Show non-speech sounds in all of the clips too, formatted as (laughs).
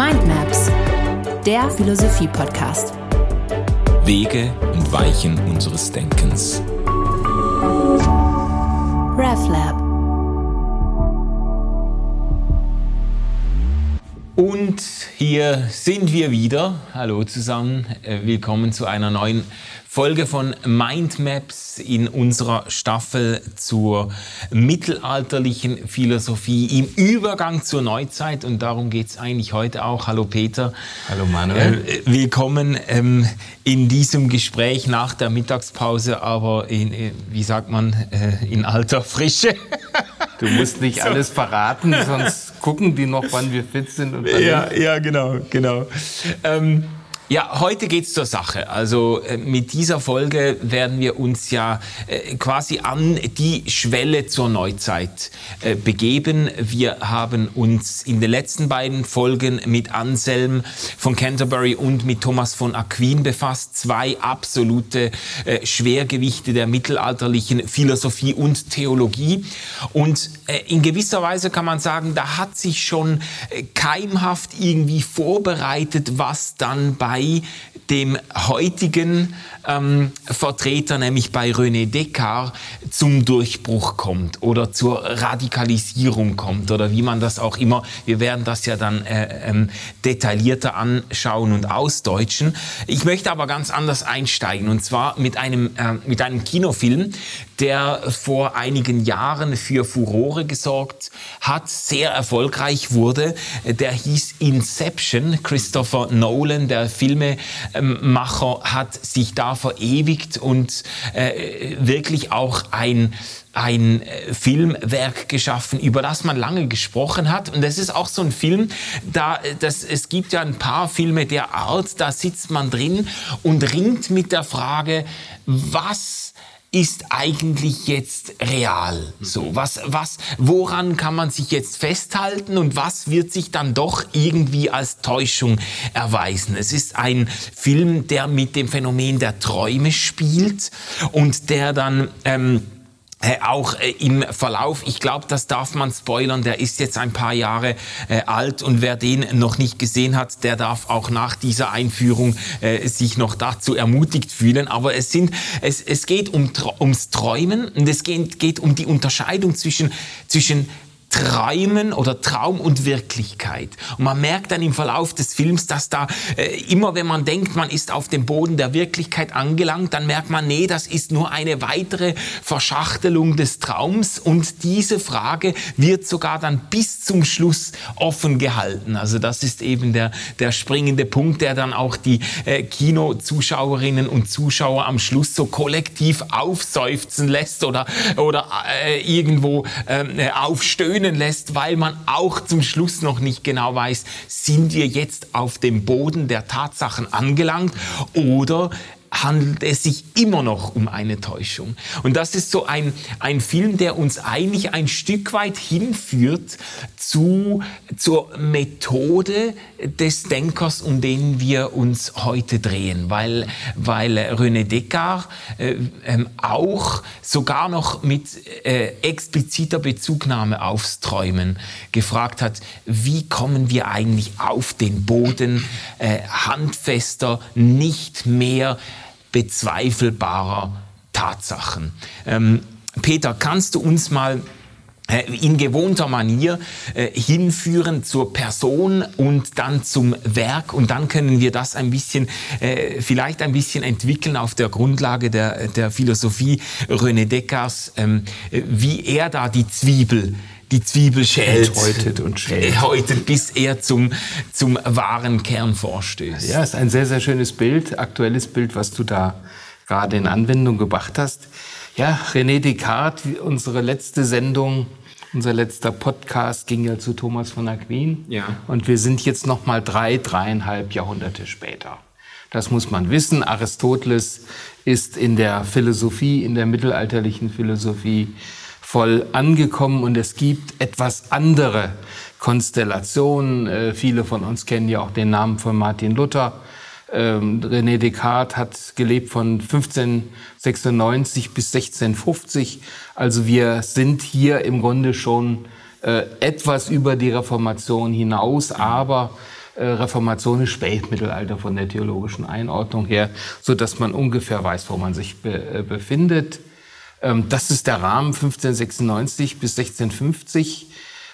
Mindmaps, der Philosophie-Podcast. Wege und Weichen unseres Denkens. RevLab. Und hier sind wir wieder. Hallo zusammen. Äh, Willkommen zu einer neuen Folge von Mindmaps in unserer Staffel zur mittelalterlichen Philosophie im Übergang zur Neuzeit. Und darum geht es eigentlich heute auch. Hallo Peter. Hallo Manuel. Äh, willkommen ähm, in diesem Gespräch nach der Mittagspause, aber in, äh, wie sagt man, äh, in alter Frische. Du musst nicht so. alles verraten, sonst gucken die noch, wann wir fit sind. Und ja, ja, genau, genau. Ähm, ja, heute geht's zur Sache. Also äh, mit dieser Folge werden wir uns ja äh, quasi an die Schwelle zur Neuzeit äh, begeben. Wir haben uns in den letzten beiden Folgen mit Anselm von Canterbury und mit Thomas von Aquin befasst. Zwei absolute Schwergewichte der mittelalterlichen Philosophie und Theologie. Und in gewisser Weise kann man sagen, da hat sich schon keimhaft irgendwie vorbereitet, was dann bei bei dem heutigen ähm, Vertreter, nämlich bei René Descartes, zum Durchbruch kommt oder zur Radikalisierung kommt oder wie man das auch immer, wir werden das ja dann äh, ähm, detaillierter anschauen und ausdeutschen. Ich möchte aber ganz anders einsteigen und zwar mit einem, äh, mit einem Kinofilm, der vor einigen Jahren für Furore gesorgt hat, sehr erfolgreich wurde. Der hieß Inception. Christopher Nolan, der Filmemacher, hat sich da verewigt und äh, wirklich auch ein ein äh, Filmwerk geschaffen, über das man lange gesprochen hat. Und es ist auch so ein Film, da das, es gibt ja ein paar Filme der Art, da sitzt man drin und ringt mit der Frage, was ist eigentlich jetzt real? So, was, was, woran kann man sich jetzt festhalten und was wird sich dann doch irgendwie als Täuschung erweisen? Es ist ein Film, der mit dem Phänomen der Träume spielt und der dann, ähm, äh, auch äh, im Verlauf, ich glaube, das darf man spoilern, der ist jetzt ein paar Jahre äh, alt und wer den noch nicht gesehen hat, der darf auch nach dieser Einführung äh, sich noch dazu ermutigt fühlen. Aber es, sind, es, es geht um, ums Träumen und es geht, geht um die Unterscheidung zwischen, zwischen Träumen oder Traum und Wirklichkeit. Und man merkt dann im Verlauf des Films, dass da äh, immer, wenn man denkt, man ist auf dem Boden der Wirklichkeit angelangt, dann merkt man, nee, das ist nur eine weitere Verschachtelung des Traums und diese Frage wird sogar dann bis zum Schluss offen gehalten. Also das ist eben der, der springende Punkt, der dann auch die äh, Kinozuschauerinnen und Zuschauer am Schluss so kollektiv aufseufzen lässt oder, oder äh, irgendwo äh, aufstöhnen stöhnen lässt, weil man auch zum Schluss noch nicht genau weiß, sind wir jetzt auf dem Boden der Tatsachen angelangt oder handelt es sich immer noch um eine Täuschung. Und das ist so ein, ein Film, der uns eigentlich ein Stück weit hinführt zu, zur Methode des Denkers, um den wir uns heute drehen, weil, weil René Descartes äh, äh, auch sogar noch mit äh, expliziter Bezugnahme aufs Träumen gefragt hat, wie kommen wir eigentlich auf den Boden äh, handfester, nicht mehr bezweifelbarer Tatsachen. Ähm, Peter, kannst du uns mal äh, in gewohnter Manier äh, hinführen zur Person und dann zum Werk und dann können wir das ein bisschen, äh, vielleicht ein bisschen entwickeln auf der Grundlage der, der Philosophie René Descartes, ähm, wie er da die Zwiebel die Zwiebel schält. Häutet und schält. Häutet, bis er zum, zum wahren Kern vorstößt. Ja, ist ein sehr, sehr schönes Bild, aktuelles Bild, was du da gerade in Anwendung gebracht hast. Ja, René Descartes, unsere letzte Sendung, unser letzter Podcast ging ja zu Thomas von Aquin. Ja. Und wir sind jetzt noch mal drei, dreieinhalb Jahrhunderte später. Das muss man wissen. Aristoteles ist in der Philosophie, in der mittelalterlichen Philosophie voll angekommen und es gibt etwas andere Konstellationen. Äh, viele von uns kennen ja auch den Namen von Martin Luther. Ähm, René Descartes hat gelebt von 1596 bis 1650. Also wir sind hier im Grunde schon äh, etwas über die Reformation hinaus, aber Äh, Reformation ist Spätmittelalter von der theologischen Einordnung her, so dass man ungefähr weiß, wo man sich be äh, befindet. Ähm, das ist der Rahmen 1596 bis 1650.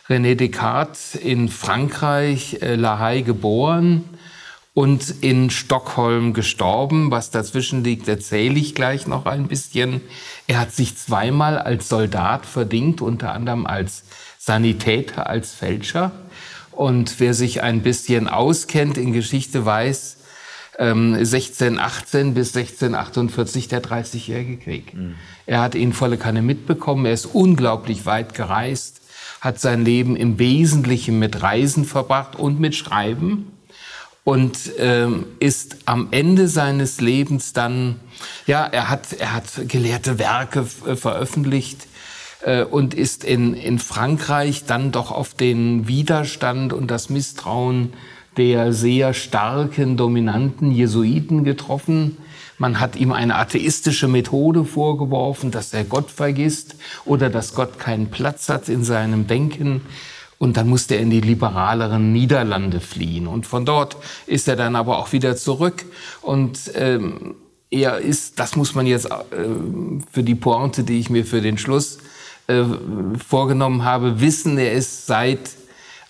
René Descartes in Frankreich, äh, La Haye geboren und in Stockholm gestorben. Was dazwischen liegt, erzähle ich gleich noch ein bisschen. Er hat sich zweimal als Soldat verdingt, unter anderem als Sanitäter, als Fälscher. Und wer sich ein bisschen auskennt in Geschichte, weiß, 1618 ähm, bis 1648 der Dreißigjährige Krieg. Mhm. Er hat ihn volle Kanne mitbekommen. Er ist unglaublich weit gereist, hat sein Leben im Wesentlichen mit Reisen verbracht und mit Schreiben und ähm, ist am Ende seines Lebens dann, ja, er hat, er hat gelehrte Werke veröffentlicht äh, und ist in, in Frankreich dann doch auf den Widerstand und das Misstrauen der sehr starken, dominanten Jesuiten getroffen. Man hat ihm eine atheistische Methode vorgeworfen, dass er Gott vergisst oder dass Gott keinen Platz hat in seinem Denken. Und dann musste er in die liberaleren Niederlande fliehen. Und von dort ist er dann aber auch wieder zurück. Und ähm, er ist, das muss man jetzt äh, für die Pointe, die ich mir für den Schluss äh, vorgenommen habe, wissen, er ist seit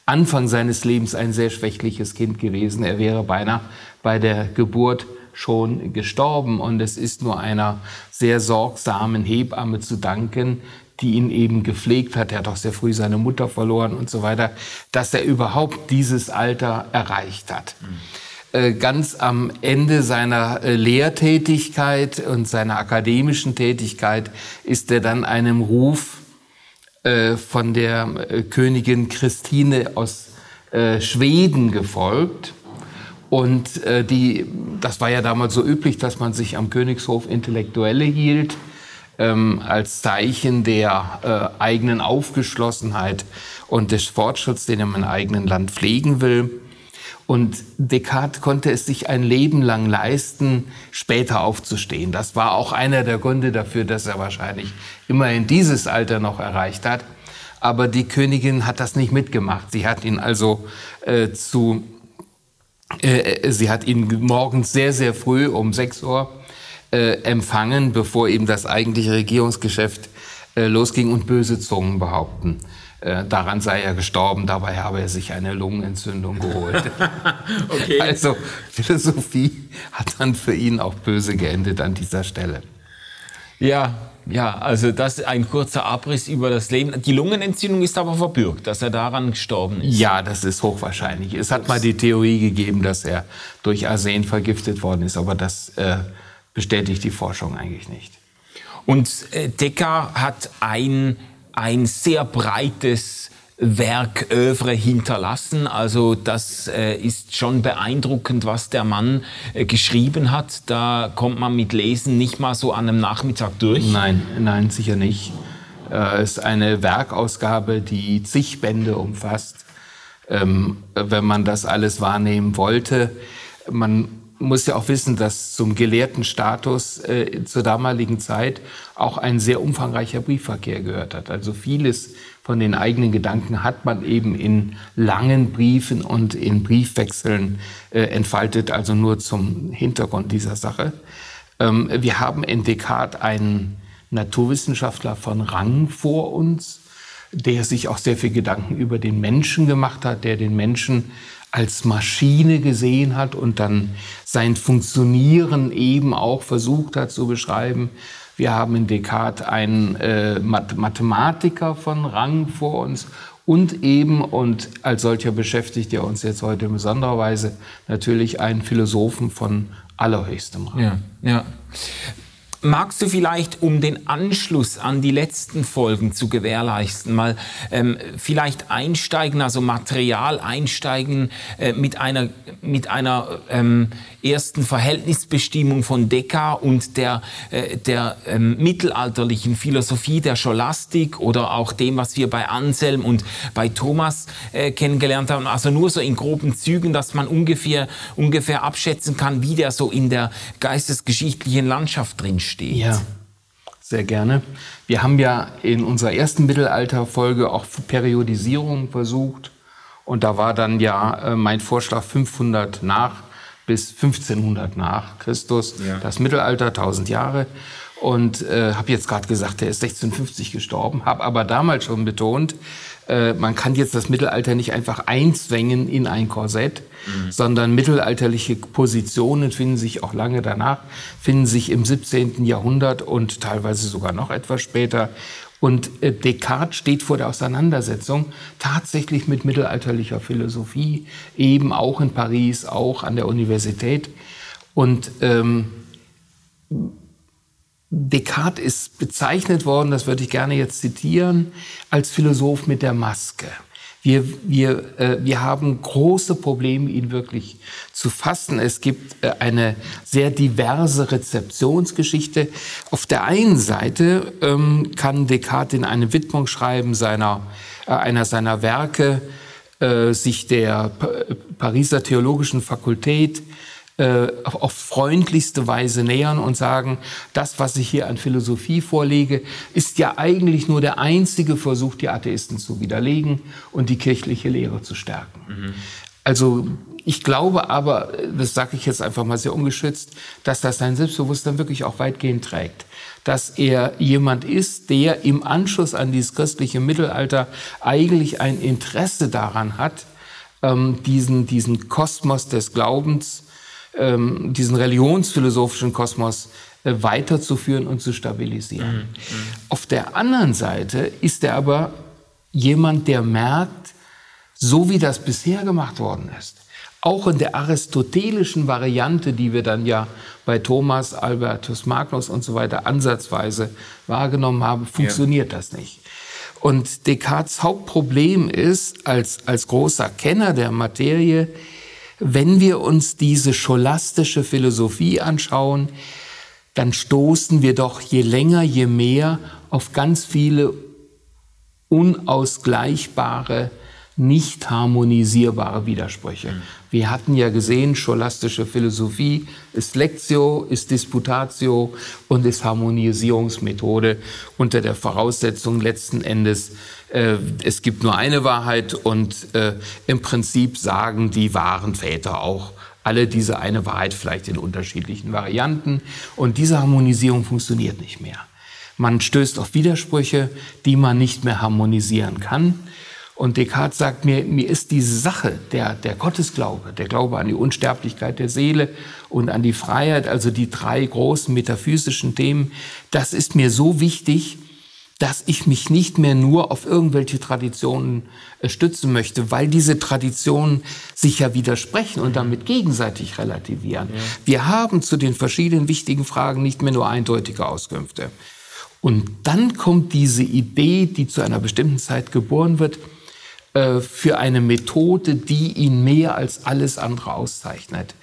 Anfang seines Lebens ein sehr schwächliches Kind gewesen. Er wäre beinahe bei der Geburt schon gestorben und es ist nur einer sehr sorgsamen Hebamme zu danken, die ihn eben gepflegt hat. Er hat auch sehr früh seine Mutter verloren und so weiter, dass er überhaupt dieses Alter erreicht hat. Mhm. Ganz am Ende seiner äh, Lehrtätigkeit und seiner akademischen Tätigkeit ist er dann einem Ruf äh, von der äh, Königin Christine aus äh, Schweden gefolgt. Und die, das war ja damals so üblich, dass man sich am Königshof Intellektuelle hielt, ähm, als Zeichen der eigenen Aufgeschlossenheit und des Fortschritts, den er im eigenen Land pflegen will. Und Descartes konnte es sich ein Leben lang leisten, später aufzustehen. Das war auch einer der Gründe dafür, dass er wahrscheinlich immerhin dieses Alter noch erreicht hat. Aber die Königin hat das nicht mitgemacht. Sie hat ihn also äh, zu, äh, äh sie hat ihn morgens sehr, sehr früh um 6 Uhr äh, empfangen, bevor ihm das eigentliche Regierungsgeschäft äh, losging und böse Zungen behaupten. Äh, daran sei er gestorben, dabei habe er sich eine Lungenentzündung geholt. (laughs) okay. Also Philosophie hat dann für ihn auch böse geendet an dieser Stelle. Ja, ja, also das ist ein kurzer Abriss über das Leben. Die Lungenentzündung ist aber verbürgt, dass er daran gestorben ist. Ja, das ist hochwahrscheinlich. Es hat mal die Theorie gegeben, dass er durch Arsen vergiftet worden ist, aber das äh, bestätigt die Forschung eigentlich nicht. Und äh, Decker hat ein ein sehr breites Werk, Övre hinterlassen. Also das äh, ist schon beeindruckend, was der Mann äh, geschrieben hat. Da kommt man mit Lesen nicht mal so an einem Nachmittag durch. Nein, nein, sicher nicht. Äh, es ist eine Werkausgabe, die zig Bände umfasst. Ähm, wenn man das alles wahrnehmen wollte, man muss ja auch wissen, dass zum gelehrten Status äh, zur damaligen Zeit auch ein sehr umfangreicher Briefverkehr gehört hat. Also vieles von den eigenen Gedanken hat man eben in langen Briefen und in Briefwechseln äh, entfaltet, also nur zum Hintergrund dieser Sache. Ähm, wir haben in Descartes einen Naturwissenschaftler von Rang vor uns, der sich auch sehr viel Gedanken über den Menschen gemacht hat, der den Menschen als Maschine gesehen hat und dann sein Funktionieren eben auch versucht hat zu beschreiben. Wir haben in Descartes einen äh, Mathematiker von Rang vor uns und eben, und als solcher beschäftigt er uns jetzt heute in besonderer Weise, natürlich einen Philosophen von allerhöchstem Rang. Ja, ja. Magst du vielleicht, um den Anschluss an die letzten Folgen zu gewährleisten, mal ähm, vielleicht einsteigen, also Material einsteigen äh, mit einer, mit einer ähm, ersten Verhältnisbestimmung von Descartes und der, äh, der ähm, mittelalterlichen Philosophie der Scholastik oder auch dem, was wir bei Anselm und bei Thomas äh, kennengelernt haben. Also nur so in groben Zügen, dass man ungefähr, ungefähr abschätzen kann, wie der so in der geistesgeschichtlichen Landschaft drinsteht steht. Ja, sehr gerne. Wir haben ja in unserer ersten Mittelalterfolge auch Periodisierung versucht Und da war dann ja äh, mein Vorschlag 500 nach bis 1500 nach Christus, ja. das Mittelalter, 1000 Jahre. Und äh, habe jetzt gerade gesagt, er ist 1650 gestorben, habe aber damals schon betont, äh, man kann jetzt das Mittelalter nicht einfach einzwängen in ein Korsett, mhm. sondern mittelalterliche Positionen finden sich auch lange danach, finden sich im 17. Jahrhundert und teilweise sogar noch etwas später. Und äh, Descartes steht vor der Auseinandersetzung tatsächlich mit mittelalterlicher Philosophie, eben auch in Paris, auch an der Universität. Und ähm, Descartes ist bezeichnet worden, das würde ich gerne jetzt zitieren, als Philosoph mit der Maske. Wir, wir, äh, wir haben große Probleme, ihn wirklich zu fassen. Es gibt äh, eine sehr diverse Rezeptionsgeschichte. Auf der einen Seite ähm, kann Descartes in eine Widmung schreiben seiner, äh, einer seiner Werke, äh, sich der Pariser Theologischen Fakultät äh, auf freundlichste Weise nähern und sagen, das, was ich hier an Philosophie vorlege, ist ja eigentlich nur der einzige Versuch, die Atheisten zu widerlegen und die kirchliche Lehre zu stärken. Mhm. Also ich glaube aber, das sage ich jetzt einfach mal sehr ungeschützt, dass das sein Selbstbewusstsein wirklich auch weitgehend trägt. Dass er jemand ist, der im Anschluss an dieses christliche Mittelalter eigentlich ein Interesse daran hat, ähm, diesen, diesen Kosmos des Glaubens ähm, diesen religionsphilosophischen Kosmos äh, weiterzuführen und zu stabilisieren. Mhm. Mhm. Auf der anderen Seite ist er aber jemand, der merkt, so wie das bisher gemacht worden ist, auch in der aristotelischen Variante, die wir dann ja bei Thomas, Albertus Magnus und so weiter ansatzweise wahrgenommen haben, funktioniert ja. das nicht. Und Descartes Hauptproblem ist, als, als großer Kenner der Materie, wenn wir uns diese scholastische Philosophie anschauen, dann stoßen wir doch je länger, je mehr auf ganz viele unausgleichbare, nicht harmonisierbare Widersprüche. Mhm. Wir hatten ja gesehen, scholastische Philosophie ist Lectio, ist Disputatio und ist Harmonisierungsmethode unter der Voraussetzung letzten Endes, äh, es gibt nur eine Wahrheit und äh, im Prinzip sagen die wahren Väter auch alle diese eine Wahrheit vielleicht in unterschiedlichen Varianten. Und diese Harmonisierung funktioniert nicht mehr. Man stößt auf Widersprüche, die man nicht mehr harmonisieren kann. Und Descartes sagt mir, mir ist diese Sache, der, der Gottesglaube, der Glaube an die Unsterblichkeit der Seele und an die Freiheit, also die drei großen metaphysischen Themen, das ist mir so wichtig, dass ich mich nicht mehr nur auf irgendwelche Traditionen äh, stützen möchte, weil diese Traditionen sich ja widersprechen und damit gegenseitig relativieren. Ja. Wir haben zu den verschiedenen wichtigen Fragen nicht mehr nur eindeutige Auskünfte. Und dann kommt diese Idee, die zu einer bestimmten Zeit geboren wird, äh, für eine Methode, die ihn mehr als alles andere auszeichnet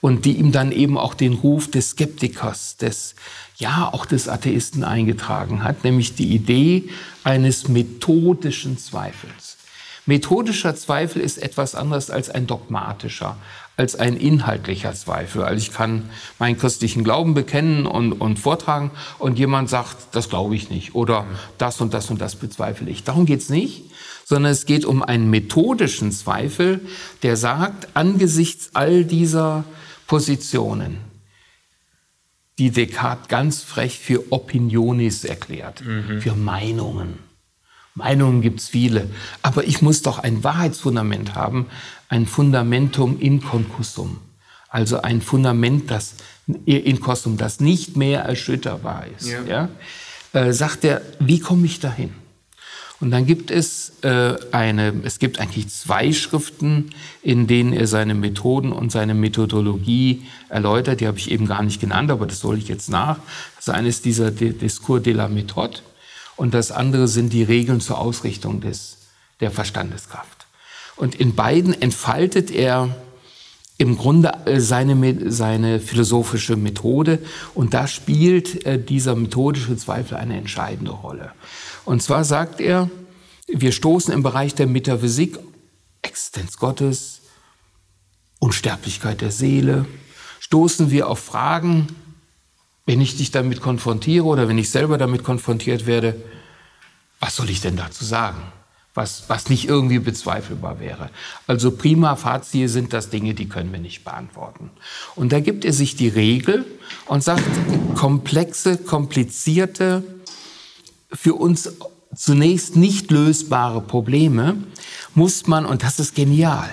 und die ihm dann eben auch den Ruf des Skeptikers, des ja auch des Atheisten eingetragen hat, nämlich die Idee eines methodischen Zweifels. Methodischer Zweifel ist etwas anderes als ein dogmatischer, als ein inhaltlicher Zweifel. Also ich kann meinen christlichen Glauben bekennen und, und vortragen und jemand sagt, das glaube ich nicht oder das und das und das bezweifle ich. Darum geht's nicht, sondern es geht um einen methodischen Zweifel, der sagt, angesichts all dieser Positionen, die Descartes ganz frech für Opinionis erklärt, mhm. für Meinungen. Meinungen gibt es viele, aber ich muss doch ein Wahrheitsfundament haben, ein Fundamentum in concussum, also ein Fundament, das in Kostum, das nicht mehr erschütterbar ist. Ja. ja? Äh, sagt er, wie komme ich dahin? Und dann gibt es äh, eine, es gibt eigentlich zwei Schriften, in denen er seine Methoden und seine Methodologie erläutert. Die habe ich eben gar nicht genannt, aber das hole ich jetzt nach. Das eine ist dieser Discours de la Méthode und das andere sind die Regeln zur Ausrichtung des, der Verstandeskraft. Und in beiden entfaltet er im Grunde äh, seine, seine philosophische Methode und da spielt äh, dieser methodische Zweifel eine entscheidende Rolle. Und zwar sagt er, wir stoßen im Bereich der Metaphysik, Existenz Gottes, Unsterblichkeit der Seele, stoßen wir auf Fragen, wenn ich dich damit konfrontiere oder wenn ich selber damit konfrontiert werde, was soll ich denn dazu sagen? was, was nicht irgendwie bezweifelbar wäre. Also prima facie sind das Dinge, die können wir nicht beantworten. Und da gibt er sich die Regel und sagt, komplexe, komplizierte, für uns zunächst nicht lösbare Probleme muss man, und das ist genial,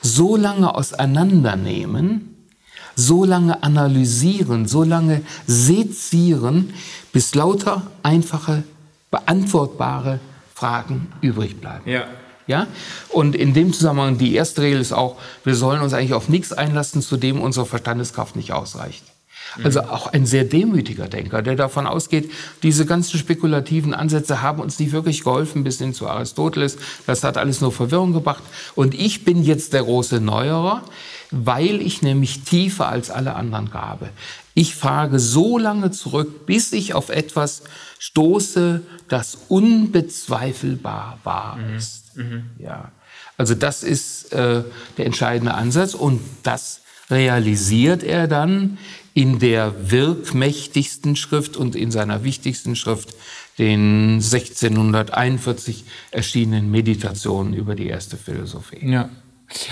so lange auseinandernehmen, so lange analysieren, so lange sezieren, bis lauter einfache, beantwortbare Fragen übrig bleiben. Ja. Ja? Und in dem Zusammenhang, die erste Regel ist auch, wir sollen uns eigentlich auf nichts einlassen, zu dem unsere Verstandeskraft nicht ausreicht. Also auch ein sehr demütiger Denker, der davon ausgeht, diese ganzen spekulativen Ansätze haben uns nicht wirklich geholfen bis hin zu Aristoteles. Das hat alles nur Verwirrung gebracht. Und ich bin jetzt der große Neuerer, weil ich nämlich tiefer als alle anderen grabe. Ich frage so lange zurück, bis ich auf etwas stoße, das unbezweifelbar wahr ist. Mhm. Ja. Also das ist äh, der entscheidende Ansatz und das realisiert er dann in der wirkmächtigsten Schrift und in seiner wichtigsten Schrift, den 1641 erschienenen Meditationen über die erste Philosophie. Ja.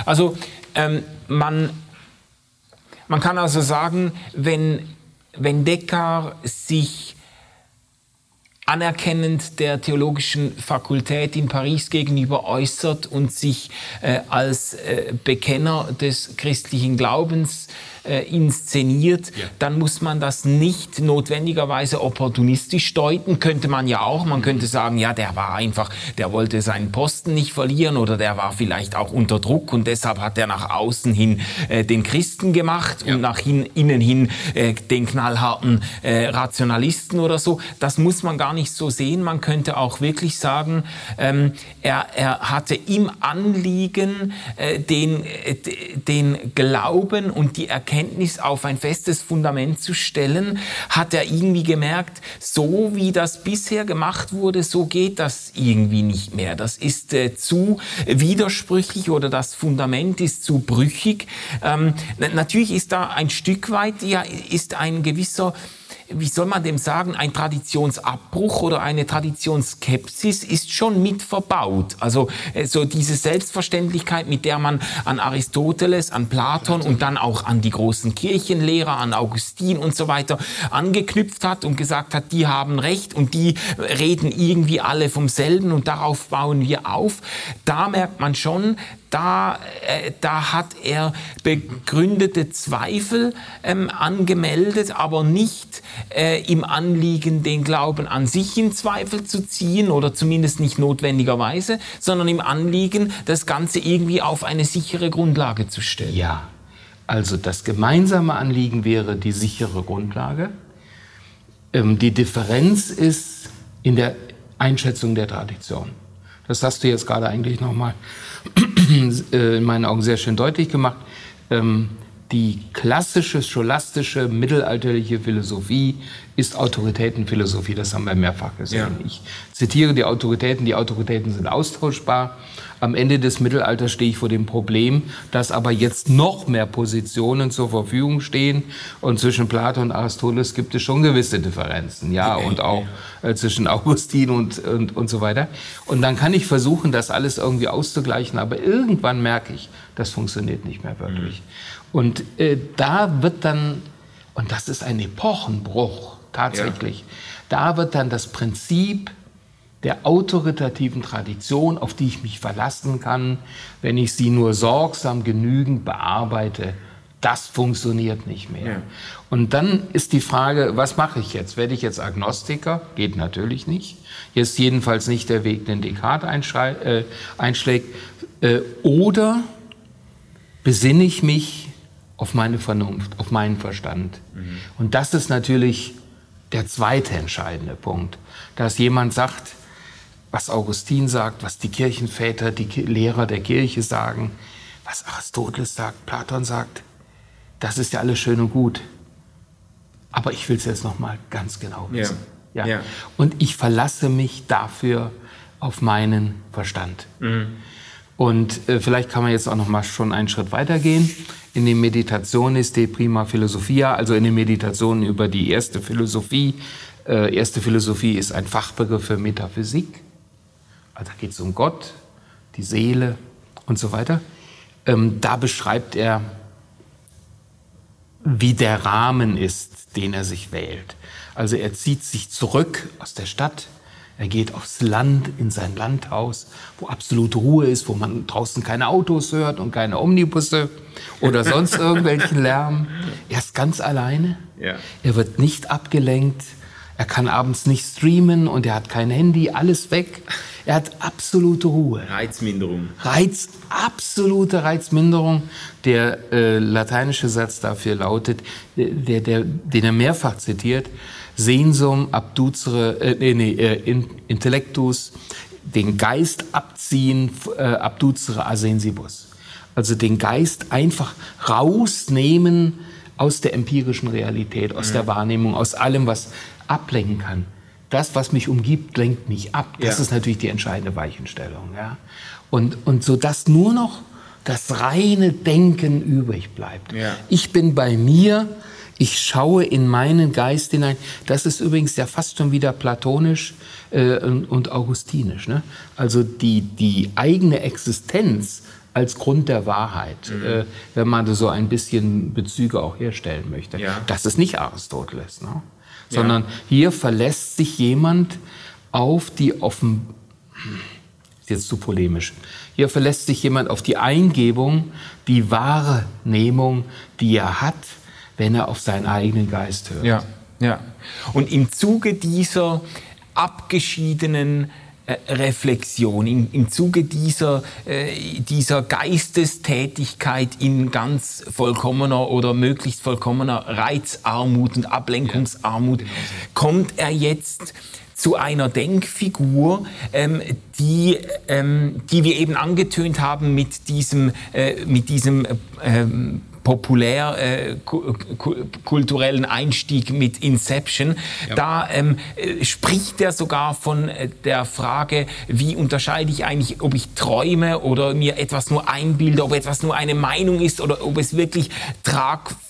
Also ähm, man, man kann also sagen, wenn, wenn Descartes sich anerkennend der theologischen Fakultät in Paris gegenüber äußert und sich äh, als äh, Bekenner des christlichen Glaubens äh, inszeniert, ja. dann muss man das nicht notwendigerweise opportunistisch deuten. Könnte man ja auch. Man könnte sagen, ja, der war einfach, der wollte seinen Posten nicht verlieren oder der war vielleicht auch unter Druck und deshalb hat er nach außen hin äh, den Christen gemacht ja. und nach hin, innen hin äh, den knallharten äh, Rationalisten oder so. Das muss man gar nicht so sehen. Man könnte auch wirklich sagen, ähm, er, er hatte im Anliegen äh, den, äh, den Glauben und die Erkenntnis Erkenntnis auf ein festes Fundament zu stellen, hat er irgendwie gemerkt, so wie das bisher gemacht wurde, so geht das irgendwie nicht mehr. Das ist äh, zu widersprüchlich oder das Fundament ist zu brüchig. Ähm, natürlich ist da ein Stück weit, ja, ist ein gewisser wie soll man dem sagen, ein Traditionsabbruch oder eine Traditionsskepsis ist schon mit verbaut. Also äh, so diese Selbstverständlichkeit, mit der man an Aristoteles, an Platon und dann auch an die großen Kirchenlehrer, an Augustin und so weiter angeknüpft hat und gesagt hat, die haben Recht und die reden irgendwie alle vom selben und darauf bauen wir auf. Da merkt man schon, da, äh, da hat er begründete Zweifel ähm, angemeldet, aber nicht äh, im Anliegen, den Glauben an sich in Zweifel zu ziehen oder zumindest nicht notwendigerweise, sondern im Anliegen, das Ganze irgendwie auf eine sichere Grundlage zu stellen. Ja, also das gemeinsame Anliegen wäre die sichere Grundlage. Ähm, die Differenz ist in der Einschätzung der Tradition. Das hast du jetzt gerade eigentlich nochmal (clears throat) in meinen Augen sehr schön deutlich gemacht. Ähm, die klassische, scholastische, mittelalterliche Philosophie ist Autoritätenphilosophie. Das haben wir mehrfach gesehen. Ja. Ich zitiere die Autoritäten. Die Autoritäten sind austauschbar. Am Ende des Mittelalters stehe ich vor dem Problem, dass aber jetzt noch mehr Positionen zur Verfügung stehen. Und zwischen Plato und Aristoteles gibt es schon gewisse Differenzen. Ja, und auch äh, zwischen Augustin und, und, und so weiter. Und dann kann ich versuchen, das alles irgendwie auszugleichen. Aber irgendwann merke ich, das funktioniert nicht mehr wirklich. Mhm. Und äh, da wird dann, und das ist ein Epochenbruch tatsächlich, ja. da wird dann das Prinzip der autoritativen Tradition, auf die ich mich verlassen kann, wenn ich sie nur sorgsam genügend bearbeite, das funktioniert nicht mehr. Ja. Und dann ist die Frage, was mache ich jetzt? Werde ich jetzt Agnostiker? Geht natürlich nicht. Jetzt jedenfalls nicht der Weg, den Descartes äh, einschlägt. Äh, oder besinne ich mich auf meine Vernunft, auf meinen Verstand? Mhm. Und das ist natürlich der zweite entscheidende Punkt, dass jemand sagt, was Augustin sagt, was die Kirchenväter, die Lehrer der Kirche sagen, was Aristoteles sagt, Platon sagt, das ist ja alles schön und gut. Aber ich will es jetzt noch mal ganz genau wissen. Ja. ja. Und ich verlasse mich dafür auf meinen Verstand. Mhm. Und äh, vielleicht kann man jetzt auch noch mal schon einen Schritt weitergehen. In den Meditationen de prima philosophia, also in den Meditationen über die erste Philosophie. Äh, erste Philosophie ist ein Fachbegriff für Metaphysik. Also da geht es um Gott, die Seele und so weiter. Ähm, da beschreibt er, wie der Rahmen ist, den er sich wählt. Also er zieht sich zurück aus der Stadt, er geht aufs Land, in sein Landhaus, wo absolute Ruhe ist, wo man draußen keine Autos hört und keine Omnibusse oder sonst (laughs) irgendwelchen Lärm. Er ist ganz alleine. Ja. Er wird nicht abgelenkt. Er kann abends nicht streamen und er hat kein Handy, alles weg. Er hat absolute Ruhe. Reizminderung. Reiz, absolute Reizminderung. Der äh, lateinische Satz dafür lautet, der, der, den er mehrfach zitiert, sensum abducere, äh, nee, nee, äh, intellectus, den Geist abziehen, äh, abducere asensibus. Also den Geist einfach rausnehmen aus der empirischen Realität, aus mhm. der Wahrnehmung, aus allem, was ablenken kann. Das, was mich umgibt, lenkt mich ab. Das ja. ist natürlich die entscheidende Weichenstellung. Ja? Und, und so, dass nur noch das reine Denken übrig bleibt. Ja. Ich bin bei mir, ich schaue in meinen Geist hinein. Das ist übrigens ja fast schon wieder platonisch äh, und, augustinisch. Ne? Also die, die eigene Existenz als Grund der Wahrheit, mhm. äh, wenn man so ein bisschen Bezüge auch herstellen möchte. Ja. Das ist nicht Aristoteles, ne? Sondern ja. hier verlässt sich jemand auf die offen jetzt zu polemisch. Hier verlässt sich jemand auf die Eingebung, die wahre Nehmung, die er hat, wenn er auf seinen eigenen Geist hört. Ja, ja. Und im Zuge dieser abgeschiedenen Reflexion, im, im Zuge dieser, äh, dieser Geistestätigkeit in ganz vollkommener oder möglichst vollkommener Reizarmut und Ablenkungsarmut, ja, genau kommt er jetzt zu einer Denkfigur, ähm, die, ähm, die wir eben angetönt haben mit diesem, äh, mit diesem ähm, populär äh, kulturellen Einstieg mit Inception. Ja. Da ähm, äh, spricht er sogar von äh, der Frage, wie unterscheide ich eigentlich, ob ich träume oder mir etwas nur einbilde, ob etwas nur eine Meinung ist oder ob es wirklich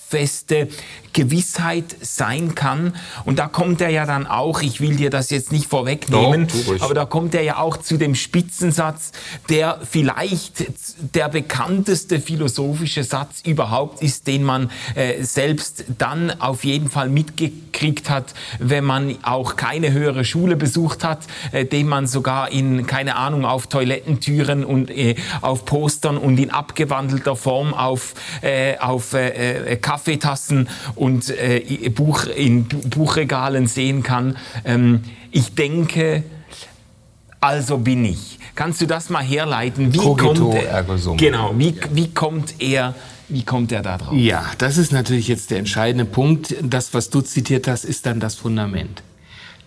tragfeste Gewissheit sein kann. Und da kommt er ja dann auch, ich will dir das jetzt nicht vorwegnehmen, Doch, aber da kommt er ja auch zu dem Spitzensatz, der vielleicht der bekannteste philosophische Satz überhaupt ist, den man äh, selbst dann auf jeden Fall mitgekriegt hat, wenn man auch keine höhere Schule besucht hat, äh, den man sogar in, keine Ahnung, auf Toilettentüren und äh, auf Postern und in abgewandelter Form auf, äh, auf äh, äh, Kaffeetassen und äh, Buch, in Buchregalen sehen kann. Ähm, ich denke, also bin ich. Kannst du das mal herleiten? Wie Cogito kommt er, Genau, wie, wie kommt er wie kommt er da drauf? Ja, das ist natürlich jetzt der entscheidende Punkt. Das, was du zitiert hast, ist dann das Fundament.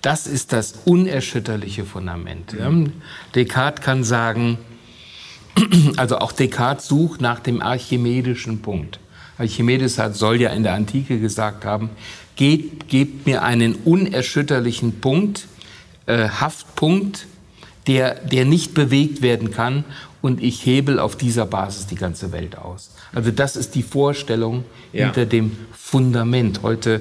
Das ist das unerschütterliche Fundament. Mhm. Descartes kann sagen, (clears throat) also auch Descartes sucht nach dem archimedischen Punkt. Archimedes hat, soll ja in der Antike gesagt haben, gebt, gebt mir einen unerschütterlichen Punkt, äh, Haftpunkt, der, der nicht bewegt werden kann und ich hebel auf dieser Basis die ganze Welt aus. Also das ist die Vorstellung ja. hinter dem Fundament. Heute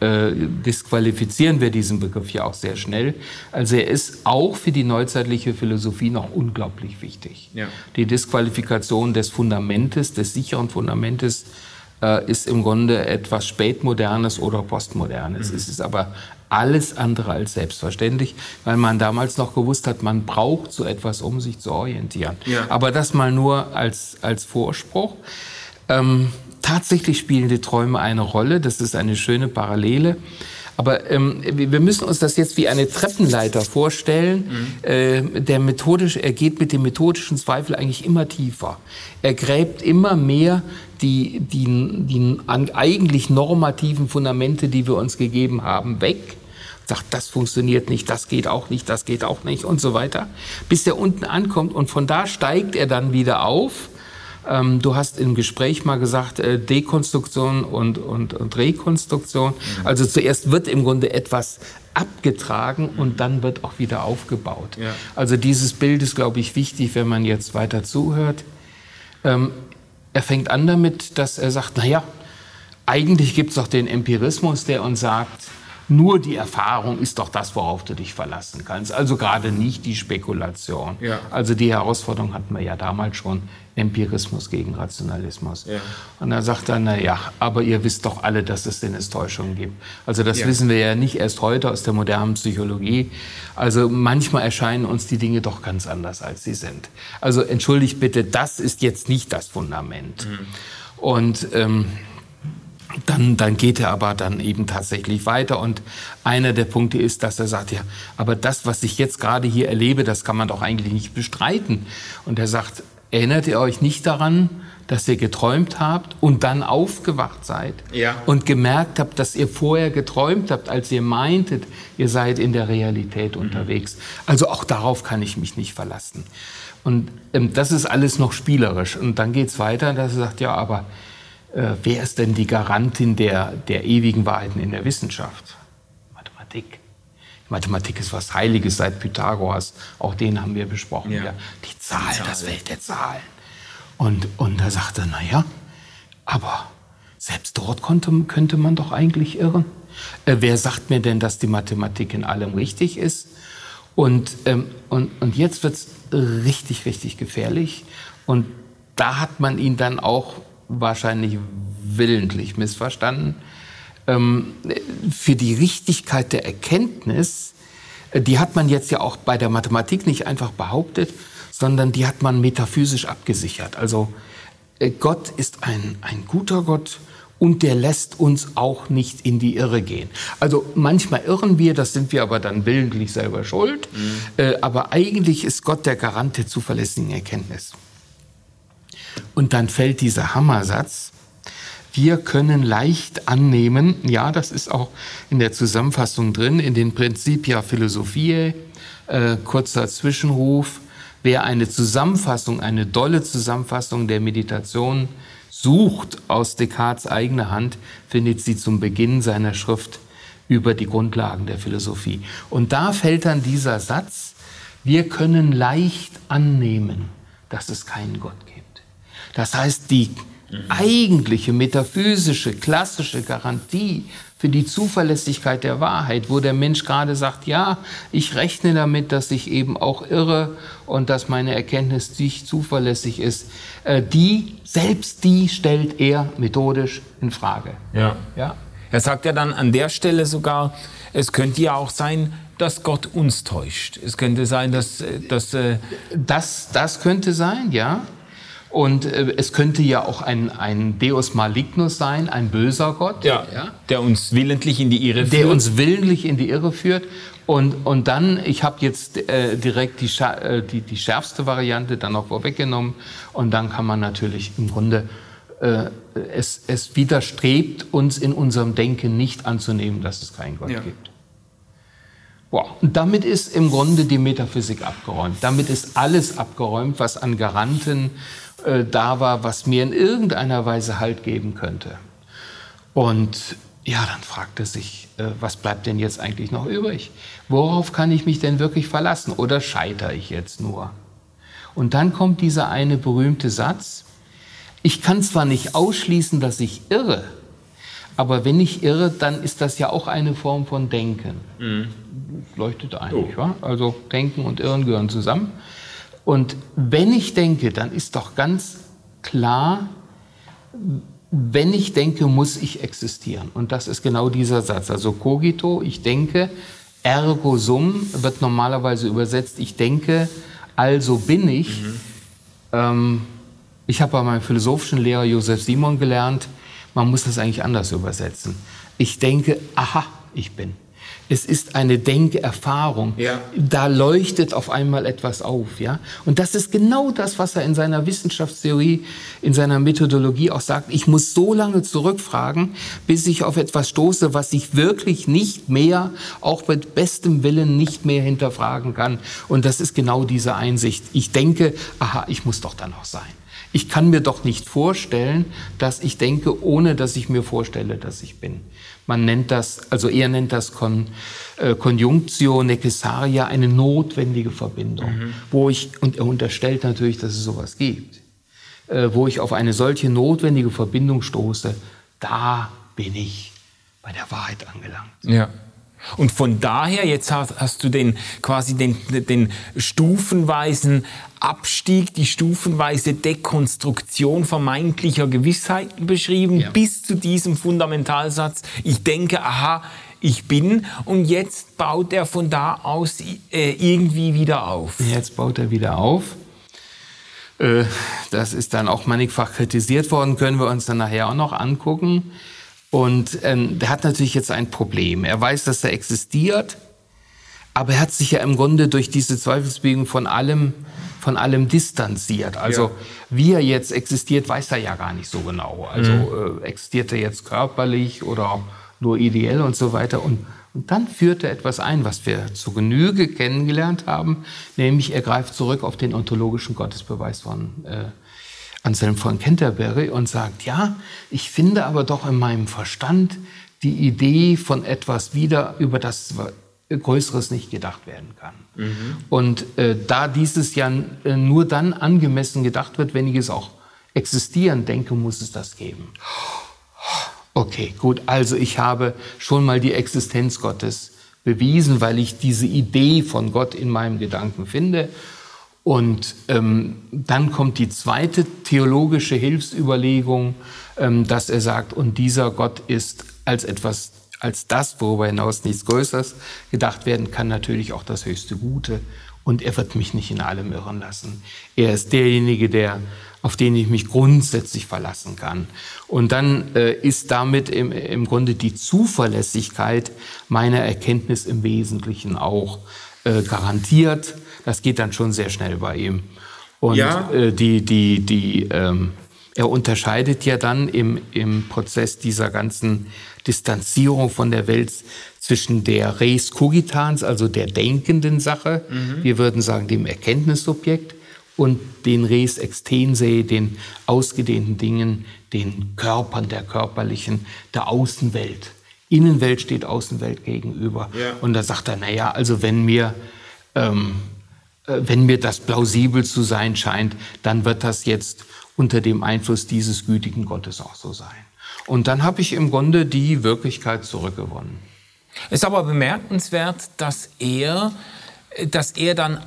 äh, disqualifizieren wir diesen Begriff ja auch sehr schnell. Also er ist auch für die neuzeitliche Philosophie noch unglaublich wichtig. Ja. Die Disqualifikation des Fundamentes, des sicheren Fundamentes äh, ist im Grunde etwas Spätmodernes oder Postmodernes. Mhm. Es ist aber alles andere als selbstverständlich, weil man damals noch gewusst hat, man braucht so etwas, um sich zu orientieren. Ja. Aber das mal nur als, als Vorspruch. Ähm, tatsächlich spielen die Träume eine Rolle. Das ist eine schöne Parallele. Aber ähm, wir müssen uns das jetzt wie eine Treppenleiter vorstellen. Mhm. Äh, der methodisch, er geht mit dem methodischen Zweifel eigentlich immer tiefer. Er gräbt immer mehr die, die, die eigentlich normativen Fundamente, die wir uns gegeben haben, weg sagt, das funktioniert nicht, das geht auch nicht, das geht auch nicht und so weiter, bis er unten ankommt und von da steigt er dann wieder auf ähm, du hast im Gespräch mal gesagt, äh, Dekonstruktion und, und, und Rekonstruktion. Mhm. Also zuerst wird im Grunde etwas abgetragen mhm. und dann wird auch wieder aufgebaut. Ja. Also dieses Bild ist, glaube ich, wichtig, wenn man jetzt weiter zuhört. Ähm, er fängt an damit, dass er sagt, naja, eigentlich gibt es doch den Empirismus, der uns sagt, nur die Erfahrung ist doch das, worauf du dich verlassen kannst. Also gerade nicht die Spekulation. Ja. Also die Herausforderung hatten wir ja damals schon, Empirismus gegen Rationalismus. Ja. Und dann sagt er, na ja, aber ihr wisst doch alle, dass es Sinnestäuschungen gibt. Also das Ja. wissen wir ja nicht erst heute aus der modernen Psychologie. Also manchmal erscheinen uns die Dinge doch ganz anders, als sie sind. Also entschuldigt bitte, das ist jetzt nicht das Fundament. Und ähm, dann, dann geht er aber dann eben tatsächlich weiter. Und einer der Punkte ist, dass er sagt, ja, aber das, was ich jetzt gerade hier erlebe, das kann man doch eigentlich nicht bestreiten. Und er sagt, erinnert ihr euch nicht daran, dass ihr geträumt habt und dann aufgewacht seid Ja. und gemerkt habt, dass ihr vorher geträumt habt, als ihr meintet, ihr seid in der Realität unterwegs. Also auch darauf kann ich mich nicht verlassen. Und ähm, das ist alles noch spielerisch. Und dann geht's weiter, dass er sagt, ja, aber äh, wer ist denn die Garantin der, der ewigen Wahrheiten in der Wissenschaft? Mathematik. Mathematik ist was Heiliges seit Pythagoras. Auch den haben wir besprochen. Ja. Ja. Die Zahlen, das Feld der Zahlen. Und, und da sagte er, na ja, aber selbst dort konnte, könnte man doch eigentlich irren. Äh, wer sagt mir denn, dass die Mathematik in allem richtig ist? Und, ähm, und, und jetzt wird's richtig, richtig gefährlich. Und da hat man ihn dann auch wahrscheinlich willentlich missverstanden. Ähm, für die Richtigkeit der Erkenntnis, äh, die hat man jetzt ja auch bei der Mathematik nicht einfach behauptet, sondern die hat man metaphysisch abgesichert. Also äh, Gott ist ein, ein guter Gott und der lässt uns auch nicht in die Irre gehen. Also manchmal irren wir, das sind wir aber dann willentlich selber schuld. Äh, aber eigentlich ist Gott der Garant der zuverlässigen Erkenntnis. Und dann fällt dieser Hammersatz, wir können leicht annehmen, ja, das ist auch in der Zusammenfassung drin, in den Principia Philosophiae, äh, kurzer Zwischenruf, wer eine Zusammenfassung, eine dolle Zusammenfassung der Meditation sucht aus Descartes eigener Hand, findet sie zum Beginn seiner Schrift über die Grundlagen der Philosophie. Und da fällt dann dieser Satz, wir können leicht annehmen, dass es keinen Gott gibt. Das heißt, die eigentliche metaphysische, klassische Garantie für die Zuverlässigkeit der Wahrheit, wo der Mensch gerade sagt, ja, ich rechne damit, dass ich eben auch irre und dass meine Erkenntnis nicht zuverlässig ist, äh, die, selbst die stellt er methodisch in Frage. Ja. Ja? Er sagt ja dann an der Stelle sogar, es könnte ja auch sein, dass Gott uns täuscht. Es könnte sein, dass, äh, dass äh, Das, das könnte sein, ja. Und äh, es könnte ja auch ein, ein Deus Malignus sein, ein böser Gott, ja, der uns willentlich in die Irre der führt. uns willentlich in die Irre führt. Und, und dann, ich habe jetzt äh, direkt die, äh, die, die schärfste Variante dann noch vorweggenommen. Und dann kann man natürlich im Grunde, äh, es, es widerstrebt uns in unserem Denken nicht anzunehmen, dass es keinen Gott Ja. gibt. Wow. Und damit ist im Grunde die Metaphysik abgeräumt. Damit ist alles abgeräumt, was an Garanten äh, da war, was mir in irgendeiner Weise Halt geben könnte. Und ja, dann fragt er sich, äh, was bleibt denn jetzt eigentlich noch übrig? Worauf kann ich mich denn wirklich verlassen? Oder scheitere ich jetzt nur? Und dann kommt dieser eine berühmte Satz, ich kann zwar nicht ausschließen, dass ich irre, aber wenn ich irre, dann ist das ja auch eine Form von Denken. Das leuchtet ein, nicht wahr? Also Denken und Irren gehören zusammen. Und wenn ich denke, dann ist doch ganz klar, wenn ich denke, muss ich existieren. Und das ist genau dieser Satz. Also cogito, ich denke, ergo sum wird normalerweise übersetzt, ich denke, also bin ich. Ähm, ich habe bei meinem philosophischen Lehrer Josef Simon gelernt, man muss das eigentlich anders übersetzen. Ich denke, aha, ich bin. Es ist eine Denkerfahrung. Ja. Da leuchtet auf einmal etwas auf, ja. Und das ist genau das, was er in seiner Wissenschaftstheorie, in seiner Methodologie auch sagt. Ich muss so lange zurückfragen, bis ich auf etwas stoße, was ich wirklich nicht mehr, auch mit bestem Willen nicht mehr hinterfragen kann. Und das ist genau diese Einsicht. Ich denke, aha, ich muss doch dann auch sein. Ich kann mir doch nicht vorstellen, dass ich denke, ohne dass ich mir vorstelle, dass ich bin. Man nennt das, also er nennt das Con, äh, Conjunctio necessaria, eine notwendige Verbindung, wo ich, und er unterstellt natürlich, dass es sowas gibt, äh, wo ich auf eine solche notwendige Verbindung stoße, da bin ich bei der Wahrheit angelangt. Ja. Und von daher, jetzt hast, hast du den, quasi den, den stufenweisen Abstieg, die stufenweise Dekonstruktion vermeintlicher Gewissheiten beschrieben, ja. bis zu diesem Fundamentalsatz, ich denke, aha, ich bin. Und jetzt baut er von da aus äh, irgendwie wieder auf. Jetzt baut er wieder auf. Äh, das ist dann auch mannigfach kritisiert worden, können wir uns dann nachher auch noch angucken. Und ähm, der hat natürlich jetzt ein Problem. Er weiß, dass er existiert, aber er hat sich ja im Grunde durch diese Zweifelsbewegung von allem, von allem distanziert. Also ja. wie er jetzt existiert, weiß er ja gar nicht so genau. Also mhm. äh, existiert er jetzt körperlich oder nur ideell und so weiter. Und, und dann führt er etwas ein, was wir zu Genüge kennengelernt haben, nämlich er greift zurück auf den ontologischen Gottesbeweis von äh, Anselm von Canterbury und sagt, ja, ich finde aber doch in meinem Verstand die Idee von etwas wieder, über das Größeres nicht gedacht werden kann. Mhm. Und äh, da dieses ja äh, nur dann angemessen gedacht wird, wenn ich es auch existieren denke, muss es das geben. Okay, gut, also ich habe schon mal die Existenz Gottes bewiesen, weil ich diese Idee von Gott in meinem Gedanken finde. Und ähm, dann kommt die zweite theologische Hilfsüberlegung, ähm, dass er sagt, und dieser Gott ist als etwas, als das, worüber hinaus nichts Größeres gedacht werden kann, natürlich auch das höchste Gute. Und er wird mich nicht in allem irren lassen. Er ist derjenige, der, auf den ich mich grundsätzlich verlassen kann. Und dann äh, ist damit im, im Grunde die Zuverlässigkeit meiner Erkenntnis im Wesentlichen auch äh, garantiert. Das geht dann schon sehr schnell bei ihm. Und ja. äh, die, die, die, ähm, er unterscheidet ja dann im, im Prozess dieser ganzen Distanzierung von der Welt zwischen der Res cogitans, also der denkenden Sache, mhm. wir würden sagen dem Erkenntnissubjekt, und den Res extense, den ausgedehnten Dingen, den Körpern der körperlichen, der Außenwelt. Innenwelt steht Außenwelt gegenüber. Ja. Und da sagt er, naja, also wenn mir, ähm, äh, wenn mir das plausibel zu sein scheint, dann wird das jetzt unter dem Einfluss dieses gütigen Gottes auch so sein. Und dann habe ich im Grunde die Wirklichkeit zurückgewonnen. Es ist aber bemerkenswert, dass er, dass er dann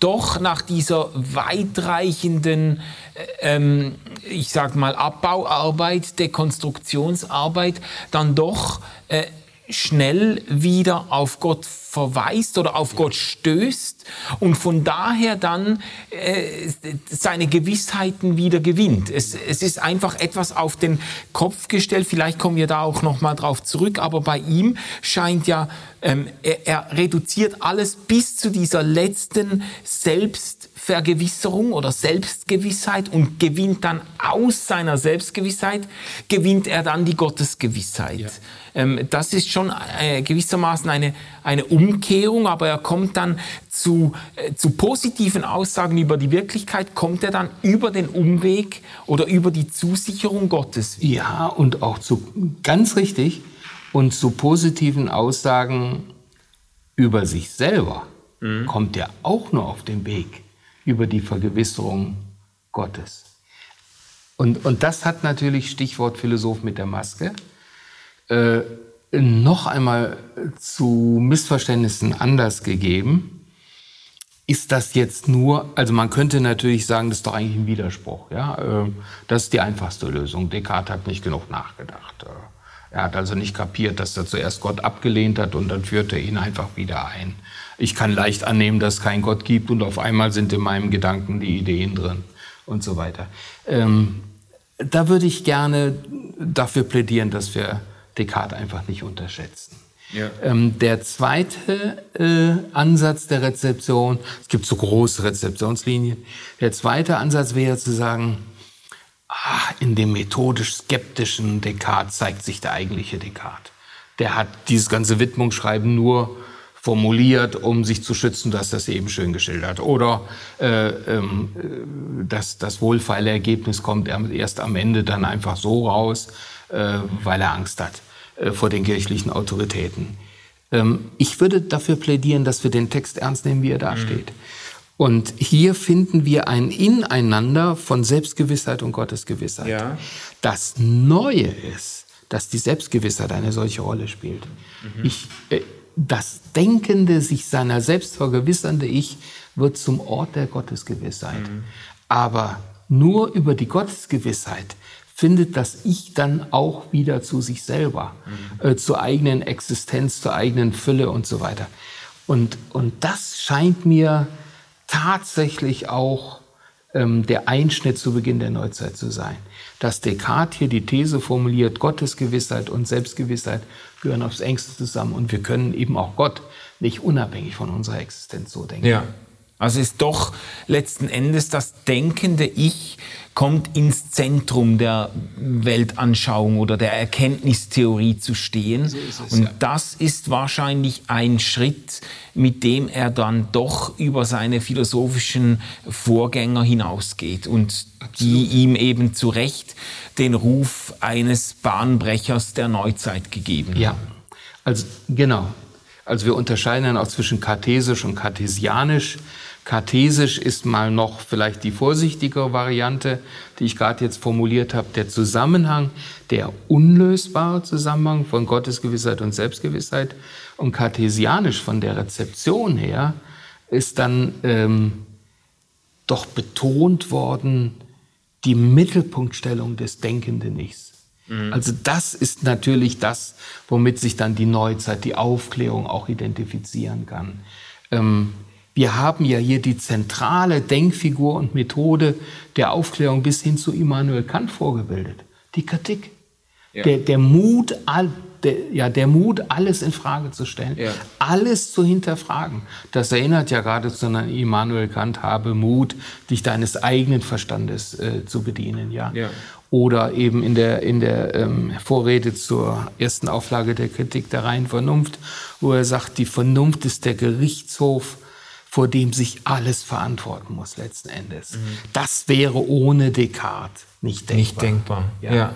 doch nach dieser weitreichenden, äh, ähm, ich sag mal, Abbauarbeit, Dekonstruktionsarbeit, dann doch äh, schnell wieder auf Gott verweist oder auf Gott stößt und von daher dann äh, seine Gewissheiten wieder gewinnt. Es, es ist einfach etwas auf den Kopf gestellt. Vielleicht kommen wir da auch noch mal drauf zurück. Aber bei ihm scheint ja ähm, er, er reduziert alles bis zu dieser letzten Selbstvergewisserung oder Selbstgewissheit und gewinnt dann aus seiner Selbstgewissheit gewinnt er dann die Gottesgewissheit. Ja. Ähm, das ist schon äh, gewissermaßen eine, eine Umkehrung, aber er kommt dann zu, äh, zu positiven Aussagen über die Wirklichkeit, kommt er dann über den Umweg oder über die Zusicherung Gottes. Ja, und auch zu, ganz richtig, und zu positiven Aussagen über sich selber mhm. kommt er auch nur auf den Weg über die Vergewisserung Gottes. Und, und das hat natürlich, Stichwort Philosoph mit der Maske, äh, noch einmal zu Missverständnissen anders gegeben. Ist das jetzt nur, also man könnte natürlich sagen, das ist doch eigentlich ein Widerspruch. Ja? Äh, das ist die einfachste Lösung. Descartes hat nicht genug nachgedacht. Äh, er hat also nicht kapiert, dass er zuerst Gott abgelehnt hat und dann führte er ihn einfach wieder ein. Ich kann leicht annehmen, dass es keinen Gott gibt und auf einmal sind in meinem Gedanken die Ideen drin und so weiter. Ähm, da würde ich gerne dafür plädieren, dass wir Descartes einfach nicht unterschätzen. Ja. Ähm, der zweite äh, Ansatz der Rezeption, es gibt so große Rezeptionslinien, der zweite Ansatz wäre zu sagen, ach, in dem methodisch skeptischen Descartes zeigt sich der eigentliche Descartes. Der hat dieses ganze Widmungsschreiben nur formuliert, um sich zu schützen, dass das eben schön geschildert. Oder äh, äh, dass das wohlfeile Ergebnis kommt erst am Ende dann einfach so raus, äh, weil er Angst hat äh, vor den kirchlichen Autoritäten. Ähm, ich würde dafür plädieren, dass wir den Text ernst nehmen, wie er da steht. Mhm. Und hier finden wir ein Ineinander von Selbstgewissheit und Gottesgewissheit. Ja. Das Neue ist, dass die Selbstgewissheit eine solche Rolle spielt. Mhm. Ich, äh, das denkende, sich seiner selbst vergewissernde Ich wird zum Ort der Gottesgewissheit. Mhm. Aber nur über die Gottesgewissheit findet das Ich dann auch wieder zu sich selber, mhm. äh, zur eigenen Existenz, zur eigenen Fülle und so weiter. Und, und das scheint mir tatsächlich auch ähm, der Einschnitt zu Beginn der Neuzeit zu sein. Dass Descartes hier die These formuliert, Gottesgewissheit und Selbstgewissheit gehören aufs engste zusammen und wir können eben auch Gott nicht unabhängig von unserer Existenz so denken. Ja. Also ist doch letzten Endes das denkende Ich kommt ins Zentrum der Weltanschauung oder der Erkenntnistheorie zu stehen. So es, Und ja. das ist wahrscheinlich ein Schritt, mit dem er dann doch über seine philosophischen Vorgänger hinausgeht und Absolut. die ihm eben zu Recht den Ruf eines Bahnbrechers der Neuzeit gegeben ja. haben. Also genau. Also wir unterscheiden dann auch zwischen kartesisch und kartesianisch. Kartesisch ist mal noch vielleicht die vorsichtigere Variante, die ich gerade jetzt formuliert habe. Der Zusammenhang, der unlösbare Zusammenhang von Gottesgewissheit und Selbstgewissheit. Und kartesianisch von der Rezeption her ist dann ähm, doch betont worden die Mittelpunktstellung des denkenden Ichs. Mhm. Also das ist natürlich das, womit sich dann die Neuzeit, die Aufklärung auch identifizieren kann. Ähm, wir haben ja hier die zentrale Denkfigur und Methode der Aufklärung bis hin zu Immanuel Kant vorgebildet. Die Kritik. Ja. Der, der, Mut, all, der, ja, der Mut, alles in Frage zu stellen, ja. alles zu hinterfragen. Das erinnert ja geradezu an Immanuel Kant, habe Mut, dich deines eigenen Verstandes äh, zu bedienen. Ja? ja? Oder eben in der, in der ähm, Vorrede zur ersten Auflage der Kritik der reinen Vernunft, wo er sagt, die Vernunft ist der Gerichtshof vor dem sich alles verantworten muss letzten Endes. Mhm. Das wäre ohne Descartes nicht denkbar. Nicht denkbar. Ja. ja.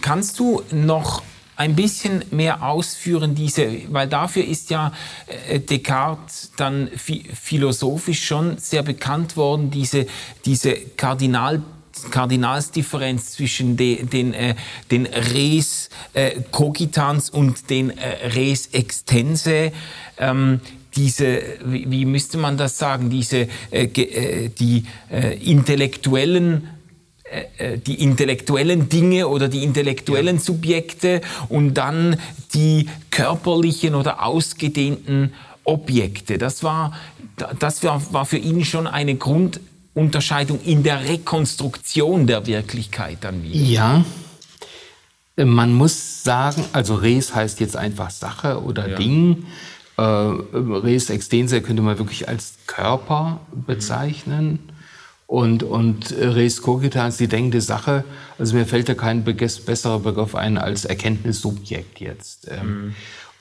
Kannst du noch ein bisschen mehr ausführen, diese, weil dafür ist ja äh, Descartes dann philosophisch schon sehr bekannt worden, diese, diese Kardinal Kardinalsdifferenz zwischen de, den, äh, den Res äh, cogitans und den äh, Res extense. Ähm, diese, wie, wie müsste man das sagen, diese, äh, äh, die äh, intellektuellen äh, äh, die intellektuellen Dinge oder die intellektuellen ja. Subjekte und dann die körperlichen oder ausgedehnten Objekte. Das war, das war, war für ihn schon eine Grundunterscheidung in der Rekonstruktion der Wirklichkeit dann wieder. Ja, man muss sagen, also Res heißt jetzt einfach Sache oder ja. Ding. Äh, Res extensa könnte man wirklich als Körper bezeichnen. Und, und Res cogitans, die denkende Sache, also mir fällt da kein besserer Begriff ein als Erkenntnissubjekt jetzt. Ähm. Mhm.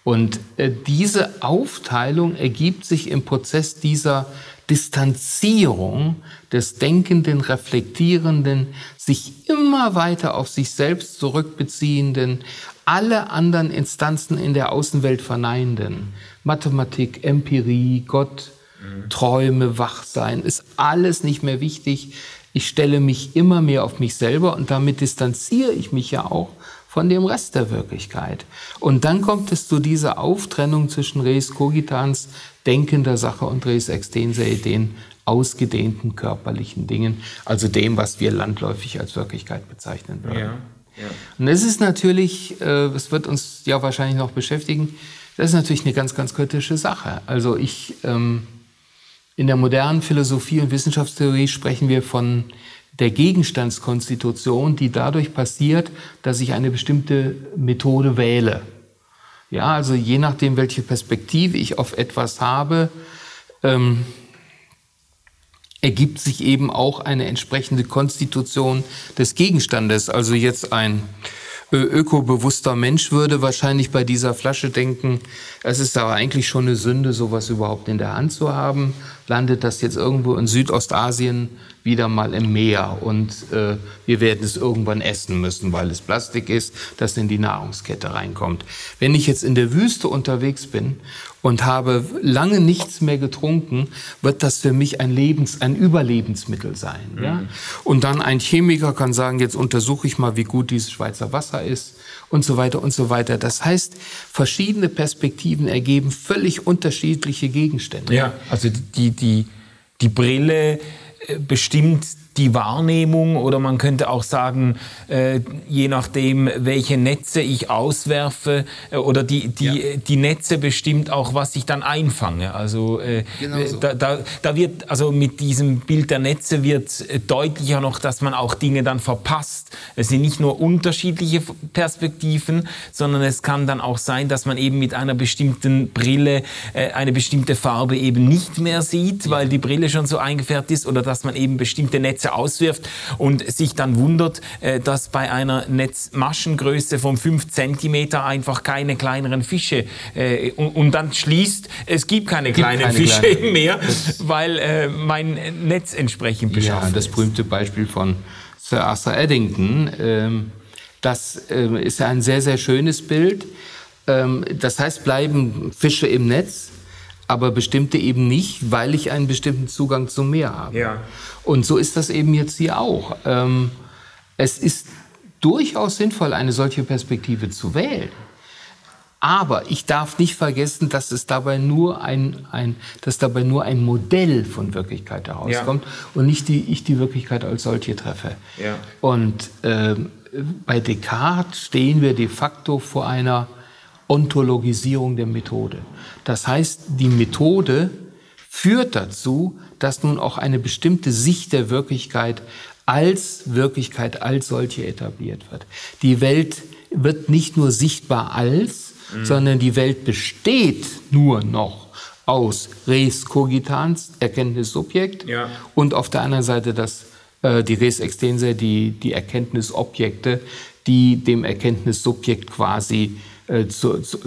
Und äh, diese Aufteilung ergibt sich im Prozess dieser Distanzierung des denkenden, reflektierenden, sich immer weiter auf sich selbst zurückbeziehenden, alle anderen Instanzen in der Außenwelt verneinenden. Mathematik, Empirie, Gott, mhm. Träume, Wachsein, ist alles nicht mehr wichtig. Ich stelle mich immer mehr auf mich selber und damit distanziere ich mich ja auch von dem Rest der Wirklichkeit. Und dann kommt es zu dieser Auftrennung zwischen Res cogitans, denkender Sache, und Res extensae, den ausgedehnten körperlichen Dingen, also dem, was wir landläufig als Wirklichkeit bezeichnen würden. Ja. Ja. Und es ist natürlich, äh, es wird uns ja wahrscheinlich noch beschäftigen, das ist natürlich eine ganz, ganz kritische Sache. Also ich, ähm, in der modernen Philosophie und Wissenschaftstheorie sprechen wir von der Gegenstandskonstitution, die dadurch passiert, dass ich eine bestimmte Methode wähle. Ja, also je nachdem, welche Perspektive ich auf etwas habe, ähm, ergibt sich eben auch eine entsprechende Konstitution des Gegenstandes. Also jetzt ein ökobewusster Mensch würde wahrscheinlich bei dieser Flasche denken, es ist aber eigentlich schon eine Sünde, sowas überhaupt in der Hand zu haben. Landet das jetzt irgendwo in Südostasien, wieder mal im Meer und äh, wir werden es irgendwann essen müssen, weil es Plastik ist, das in die Nahrungskette reinkommt. Wenn ich jetzt in der Wüste unterwegs bin und habe lange nichts mehr getrunken, wird das für mich ein Lebens, ein Überlebensmittel sein. Mhm. Ja? Und dann ein Chemiker kann sagen, jetzt untersuche ich mal, wie gut dieses Schweizer Wasser ist und so weiter und so weiter. Das heißt, verschiedene Perspektiven ergeben völlig unterschiedliche Gegenstände. Ja, also die, die, die Brille bestimmt die Wahrnehmung oder man könnte auch sagen, äh, je nachdem, welche Netze ich auswerfe äh, oder die, die, ja. die Netze bestimmt auch, was ich dann einfange. Also, äh, genau so. da, da, da, wird, also mit diesem Bild der Netze wird äh, deutlicher noch, dass man auch Dinge dann verpasst. Es sind nicht nur unterschiedliche Perspektiven, sondern es kann dann auch sein, dass man eben mit einer bestimmten Brille äh, eine bestimmte Farbe eben nicht mehr sieht, weil die Brille schon so eingefärbt ist oder dass man eben bestimmte Netze Netze auswirft und sich dann wundert, äh, dass bei einer Netzmaschengröße von 5 cm einfach keine kleineren Fische äh, und, dann schließt, es gibt keine kleinen keine Fische kleine. im Meer, weil äh, mein Netz entsprechend beschafft Ja, das berühmte Beispiel von Sir Arthur Eddington, ähm, das ähm, ist ein sehr, sehr schönes Bild. Ähm, das heißt, bleiben Fische im Netz, aber bestimmte eben nicht, weil ich einen bestimmten Zugang zum Meer habe. Ja. Und so ist das eben jetzt hier auch. Ähm, es ist durchaus sinnvoll, eine solche Perspektive zu wählen. Aber ich darf nicht vergessen, dass es dabei nur ein, ein, dass dabei nur ein Modell von Wirklichkeit herauskommt ja. und nicht die, ich die Wirklichkeit als solche treffe. Ja. Und äh, bei Descartes stehen wir de facto vor einer Ontologisierung der Methode. Das heißt, die Methode führt dazu, dass nun auch eine bestimmte Sicht der Wirklichkeit als Wirklichkeit als solche etabliert wird. Die Welt wird nicht nur sichtbar als, mhm. sondern die Welt besteht nur noch aus Res cogitans, Erkenntnissubjekt, ja. und auf der anderen Seite das, äh, die Res extensa, die, die Erkenntnisobjekte, die dem Erkenntnissubjekt quasi äh, zu, zu,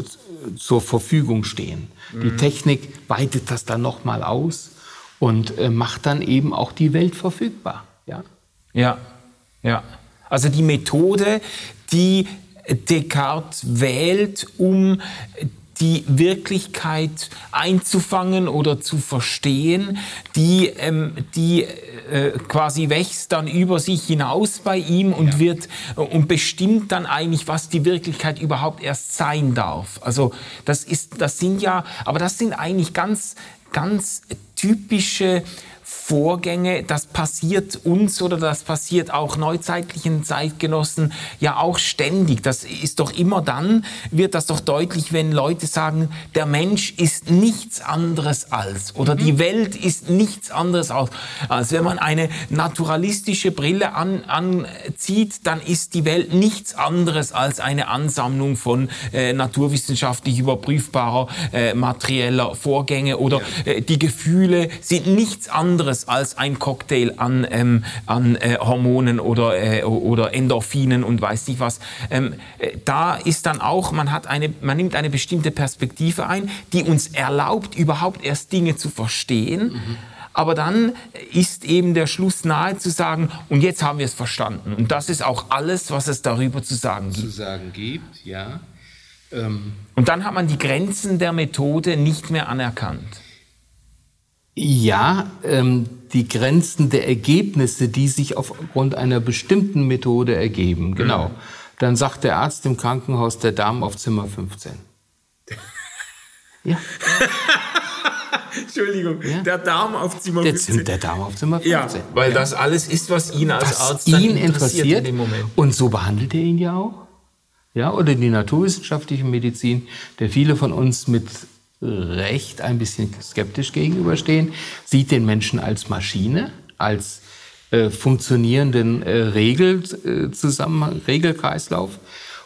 zur Verfügung stehen. Mhm. Die Technik weitet das dann nochmal aus und äh, macht dann eben auch die Welt verfügbar. Ja, ja. ja. Also die Methode, die Descartes wählt, um die Wirklichkeit einzufangen oder zu verstehen, die, ähm, die äh, quasi wächst dann über sich hinaus bei ihm und ja. wird äh, und bestimmt dann eigentlich, was die Wirklichkeit überhaupt erst sein darf. Also das ist, das sind ja, aber das sind eigentlich ganz, ganz typische Vorgänge, das passiert uns oder das passiert auch neuzeitlichen Zeitgenossen ja auch ständig. Das ist doch immer dann, wird das doch deutlich, wenn Leute sagen, der Mensch ist nichts anderes als oder mhm. die Welt ist nichts anderes als. Als wenn man eine naturalistische Brille an, anzieht, dann ist die Welt nichts anderes als eine Ansammlung von äh, naturwissenschaftlich überprüfbarer äh, materieller Vorgänge oder ja. äh, die Gefühle sind nichts anderes als ein Cocktail an, ähm, an äh, Hormonen oder, äh, oder Endorphinen und weiß nicht was. Ähm, äh, da ist dann auch, man, hat eine, man nimmt eine bestimmte Perspektive ein, die uns erlaubt, überhaupt erst Dinge zu verstehen. Mhm. Aber dann ist eben der Schluss nahe zu sagen, und jetzt haben wir es verstanden. Und das ist auch alles, was es darüber zu sagen gibt. Zu sagen gibt, ja. Ähm. Und dann hat man die Grenzen der Methode nicht mehr anerkannt. Ja, ähm, die Grenzen der Ergebnisse, die sich aufgrund einer bestimmten Methode ergeben. Genau. Mhm. Dann sagt der Arzt im Krankenhaus der Darm auf Zimmer 15. (laughs) ja. Entschuldigung, ja? der Darm auf Zimmer 15. Der, der Darm auf Zimmer 15. Ja, weil ja. das alles ist, was ihn als was Arzt ihn interessiert, interessiert in. Und so behandelt er ihn ja auch. Ja, oder die naturwissenschaftliche Medizin, der viele von uns mit Recht ein bisschen skeptisch gegenüberstehen, sieht den Menschen als Maschine, als äh, funktionierenden äh, Regel, äh, zusammen, Regelkreislauf.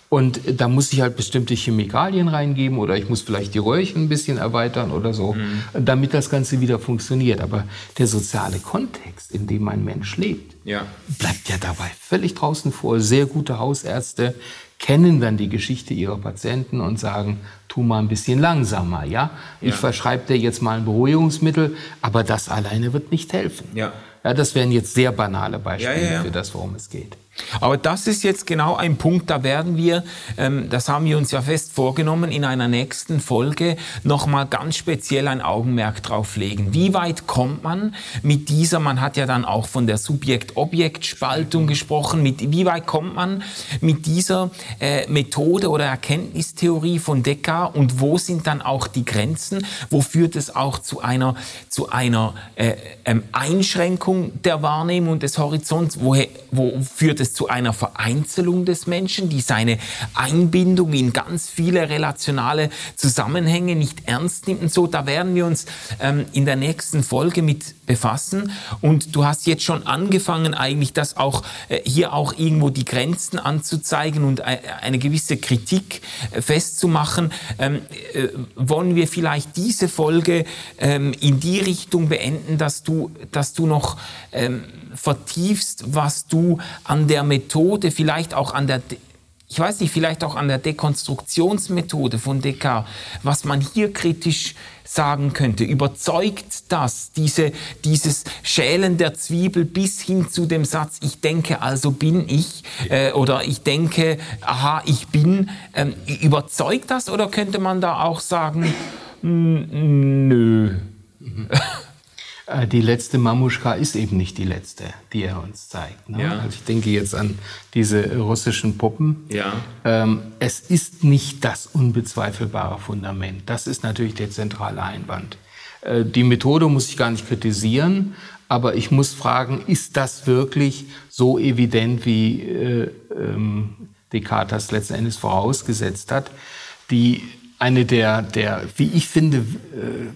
Und da muss ich halt bestimmte Chemikalien reingeben oder ich muss vielleicht die Röhrchen ein bisschen erweitern oder so, mhm. damit das Ganze wieder funktioniert. Aber der soziale Kontext, in dem ein Mensch lebt, ja. bleibt ja dabei völlig draußen vor. Sehr gute Hausärzte kennen dann die Geschichte ihrer Patienten und sagen, tu mal ein bisschen langsamer, ja? Ich ja. verschreibe dir jetzt mal ein Beruhigungsmittel, aber das alleine wird nicht helfen. Ja. Ja, das wären jetzt sehr banale Beispiele Ja, für das, worum es geht. Aber das ist jetzt genau ein Punkt, da werden wir, ähm, das haben wir uns ja fest vorgenommen, in einer nächsten Folge nochmal ganz speziell ein Augenmerk drauf legen. Wie weit kommt man mit dieser, man hat ja dann auch von der Subjekt-Objekt-Spaltung gesprochen, mit, wie weit kommt man mit dieser äh, Methode oder Erkenntnistheorie von Descartes und wo sind dann auch die Grenzen? Wo führt es auch zu einer, zu einer äh, ähm, Einschränkung der Wahrnehmung des Horizonts? Woher, wo führt es zu einer Vereinzelung des Menschen, die seine Einbindung in ganz viele relationale Zusammenhänge nicht ernst nimmt und so? Da werden wir uns ähm, in der nächsten Folge mit befassen. Und du hast jetzt schon angefangen, eigentlich das auch äh, hier auch irgendwo die Grenzen anzuzeigen und äh, eine gewisse Kritik äh, festzumachen. Ähm, äh, wollen wir vielleicht diese Folge ähm, in die Richtung beenden, dass du, dass du noch ähm, vertiefst, was du an der Methode, vielleicht auch an der ich weiß nicht, vielleicht auch an der Dekonstruktionsmethode von Descartes, was man hier kritisch sagen könnte. Überzeugt das, diese, dieses Schälen der Zwiebel bis hin zu dem Satz, ich denke, also bin ich, äh, oder ich denke, aha, ich bin, ähm, überzeugt das oder könnte man da auch sagen, "Mm, nö? (laughs) Äh, Die letzte Mamuschka ist eben nicht die letzte, die er uns zeigt. Ne? Ja. Also ich denke jetzt an diese russischen Puppen. Ja. Ähm, es ist nicht das unbezweifelbare Fundament. Das ist natürlich der zentrale Einwand. Äh, die Methode muss ich gar nicht kritisieren, aber ich muss fragen, ist das wirklich so evident, wie äh, ähm, Descartes letzten Endes vorausgesetzt hat? Die eine der, der, wie ich finde, äh,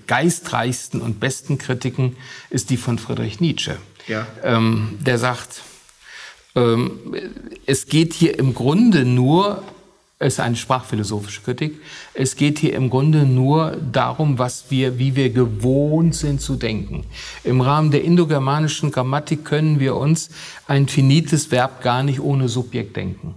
geistreichsten und besten Kritiken ist die von Friedrich Nietzsche. Ja. Ähm, der sagt, ähm, es geht hier im Grunde nur, es ist eine sprachphilosophische Kritik, es geht hier im Grunde nur darum, was wir, wie wir gewohnt sind zu denken. Im Rahmen der indogermanischen Grammatik können wir uns ein finites Verb gar nicht ohne Subjekt denken.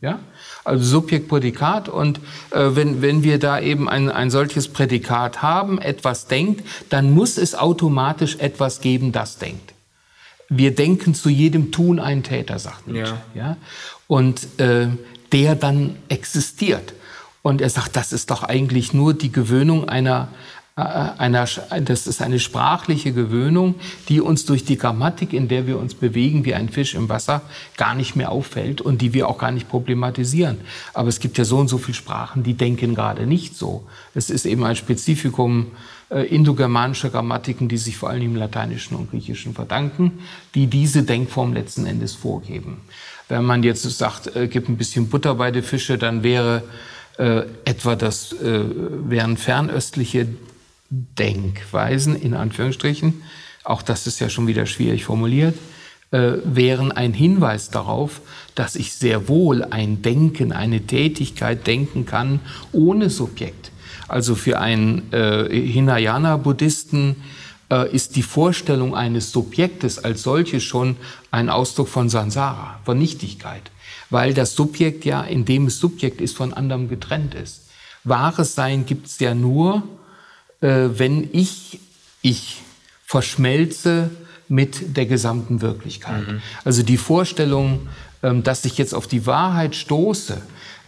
Ja? Also Subjekt, Prädikat und äh, wenn, wenn wir da eben ein, ein solches Prädikat haben, etwas denkt, dann muss es automatisch etwas geben, das denkt. Wir denken zu jedem Tun einen Täter, sagt Nietzsche. Ja. Und äh, der dann existiert. Und er sagt, das ist doch eigentlich nur die Gewöhnung einer, einer, das ist eine sprachliche Gewöhnung, die uns durch die Grammatik, in der wir uns bewegen wie ein Fisch im Wasser, gar nicht mehr auffällt und die wir auch gar nicht problematisieren. Aber es gibt ja so und so viele Sprachen, die denken gerade nicht so. Es ist eben ein Spezifikum äh, indogermanischer Grammatiken, die sich vor allem im Lateinischen und Griechischen verdanken, die diese Denkform letzten Endes vorgeben. Wenn man jetzt sagt, äh, gib ein bisschen Butter bei den Fische, dann wäre äh, etwa das, äh, wären fernöstliche Denkweisen, in Anführungsstrichen, auch das ist ja schon wieder schwierig formuliert, äh, wären ein Hinweis darauf, dass ich sehr wohl ein Denken, eine Tätigkeit denken kann ohne Subjekt. Also für einen äh, Hinayana-Buddhisten äh, ist die Vorstellung eines Subjektes als solches schon ein Ausdruck von Sansara, von Nichtigkeit, weil das Subjekt ja, indem es Subjekt ist, von anderem getrennt ist. Wahres Sein gibt es ja nur, wenn ich, ich verschmelze mit der gesamten Wirklichkeit. Also die Vorstellung, ähm, dass ich jetzt auf die Wahrheit stoße,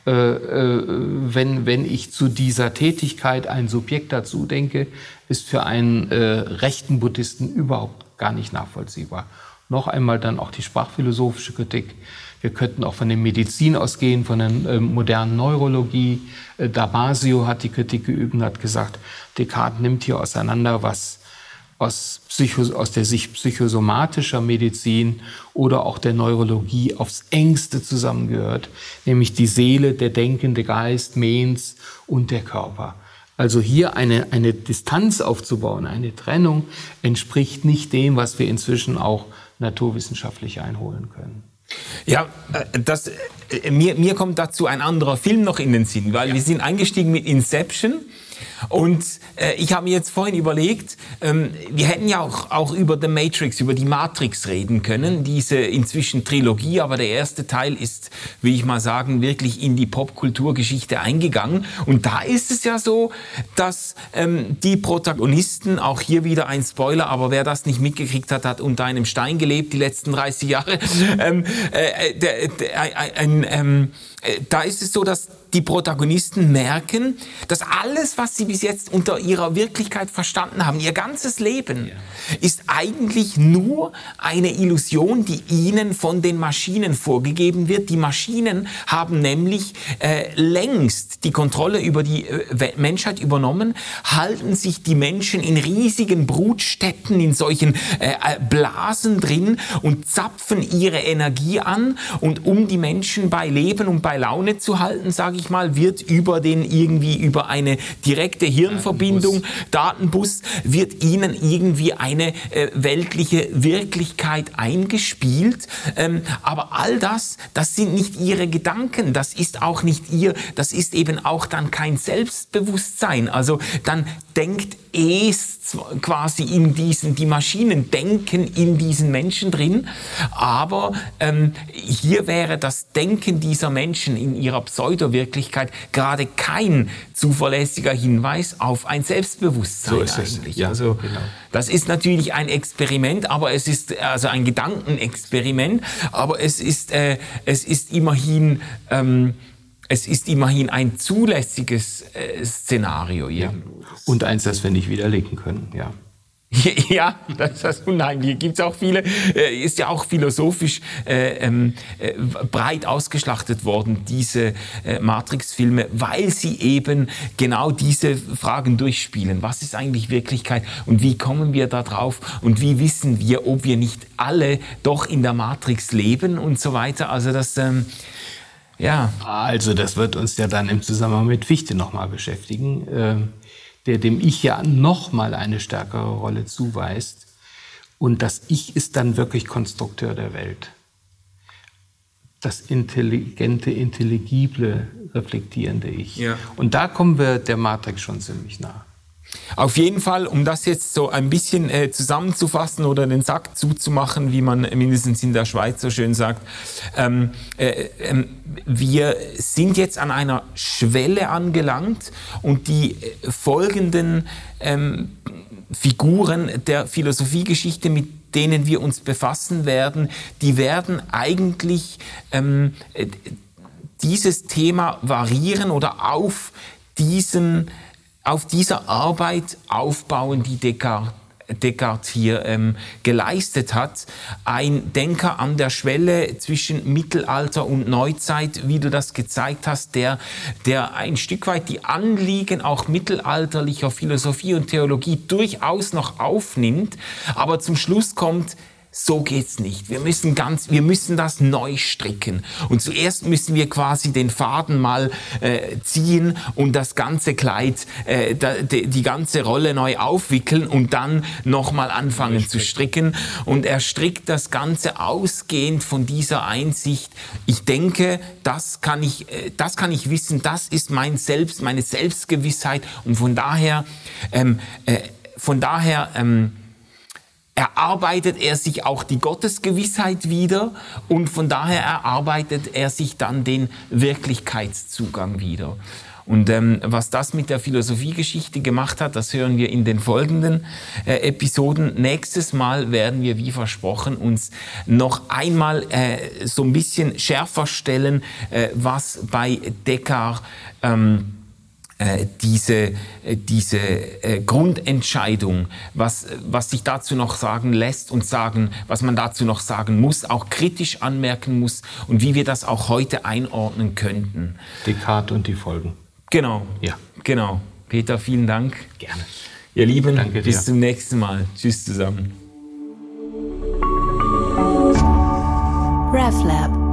äh, äh, wenn, wenn ich zu dieser Tätigkeit ein Subjekt dazu denke, ist für einen äh, rechten Buddhisten überhaupt gar nicht nachvollziehbar. Noch einmal dann auch die sprachphilosophische Kritik. Wir könnten auch von der Medizin ausgehen, von der äh, modernen Neurologie. Äh, Damasio hat die Kritik geübt und hat gesagt, Descartes nimmt hier auseinander, was aus, Psycho, aus der Sicht psychosomatischer Medizin oder auch der Neurologie aufs engste zusammengehört, nämlich die Seele, der denkende Geist, Mens und der Körper. Also hier eine, eine Distanz aufzubauen, eine Trennung, entspricht nicht dem, was wir inzwischen auch naturwissenschaftlich einholen können. Ja, äh, das, äh, mir, mir kommt dazu ein anderer Film noch in den Sinn, weil wir sind eingestiegen mit Inception. Und äh, ich habe mir jetzt vorhin überlegt, ähm, wir hätten ja auch, auch über The Matrix, über die Matrix reden können, diese inzwischen Trilogie, aber der erste Teil ist, will ich mal sagen, wirklich in die Popkulturgeschichte eingegangen. Und da ist es ja so, dass ähm, die Protagonisten, auch hier wieder ein Spoiler, aber wer das nicht mitgekriegt hat, hat unter einem Stein gelebt die letzten 30 Jahre. (laughs) ähm, äh, äh der, der, ein, ein, ähm, äh, da ist es so, dass die Protagonisten merken, dass alles, was sie bis jetzt unter ihrer Wirklichkeit verstanden haben, ihr ganzes Leben, ja. ist eigentlich nur eine Illusion, die ihnen von den Maschinen vorgegeben wird. Die Maschinen haben nämlich äh, längst die Kontrolle über die äh, Menschheit übernommen, halten sich die Menschen in riesigen Brutstätten, in solchen äh, äh Blasen drin und zapfen ihre Energie an. Und um die Menschen bei Leben und bei Laune zu halten, sage ich ich mal, wird über den irgendwie über eine direkte Hirnverbindung, Datenbus, wird ihnen irgendwie eine äh, weltliche Wirklichkeit eingespielt. Ähm, aber all das, das sind nicht ihre Gedanken, das ist auch nicht ihr, das ist eben auch dann kein Selbstbewusstsein. Also dann denkt es quasi in diesen, die Maschinen denken in diesen Menschen drin, aber ähm, hier wäre das Denken dieser Menschen in ihrer Pseudowirklichkeit gerade kein zuverlässiger Hinweis auf ein Selbstbewusstsein so ist eigentlich. Es. Ja, also genau. das ist natürlich ein Experiment, aber es ist also ein Gedankenexperiment, aber es ist äh, es ist immerhin ähm, es ist immerhin ein zulässiges äh, Szenario. Ja. Und eins, das wir nicht widerlegen können, ja. (laughs) Ja, das ist das Unheimliche. Gibt es auch viele, äh, ist ja auch philosophisch äh, ähm, äh, breit ausgeschlachtet worden, diese äh, Matrix-Filme, weil sie eben genau diese Fragen durchspielen. Was ist eigentlich Wirklichkeit und wie kommen wir da drauf und wie wissen wir, ob wir nicht alle doch in der Matrix leben und so weiter. Also das, ähm, ja. Also das wird uns ja dann im Zusammenhang mit Fichte nochmal beschäftigen, äh, der dem Ich ja nochmal eine stärkere Rolle zuweist. Und das Ich ist dann wirklich Konstrukteur der Welt. Das intelligente, intelligible, reflektierende Ich. Ja. Und da kommen wir der Matrix schon ziemlich nah. Auf jeden Fall, um das jetzt so ein bisschen äh, zusammenzufassen oder den Sack zuzumachen, wie man mindestens in der Schweiz so schön sagt, ähm, äh, äh, wir sind jetzt an einer Schwelle angelangt und die äh, folgenden ähm, Figuren der Philosophiegeschichte, mit denen wir uns befassen werden, die werden eigentlich ähm, äh, dieses Thema variieren oder auf diesen auf dieser Arbeit aufbauen, die Descartes Descartes hier ähm, geleistet hat. Ein Denker an der Schwelle zwischen Mittelalter und Neuzeit, wie du das gezeigt hast, der, der ein Stück weit die Anliegen auch mittelalterlicher Philosophie und Theologie durchaus noch aufnimmt, aber zum Schluss kommt, so geht's nicht. Wir müssen ganz, wir müssen das neu stricken. Und zuerst müssen wir quasi den Faden mal äh, ziehen und das ganze Kleid, äh, die, die, ganze Rolle neu aufwickeln und dann nochmal anfangen zu stricken. Und er strickt das Ganze ausgehend von dieser Einsicht. Ich denke, das kann ich, äh, das kann ich wissen. Das ist mein Selbst, meine Selbstgewissheit. Und von daher, ähm, äh, von daher. Ähm, erarbeitet er sich auch die Gottesgewissheit wieder und von daher erarbeitet er sich dann den Wirklichkeitszugang wieder. Und ähm, was das mit der Philosophiegeschichte gemacht hat, das hören wir in den folgenden äh, Episoden. Nächstes Mal werden wir, wie versprochen, uns noch einmal äh, so ein bisschen schärfer stellen, äh, was bei Descartes ähm, äh, diese, äh, diese äh, Grundentscheidung, was, was sich dazu noch sagen lässt und sagen, was man dazu noch sagen muss, auch kritisch anmerken muss und wie wir das auch heute einordnen könnten. Descartes und die Folgen. Genau. Ja. Genau. Peter, vielen Dank. Gerne. Ihr Lieben, Danke bis dir. zum nächsten Mal. Tschüss zusammen. RefLab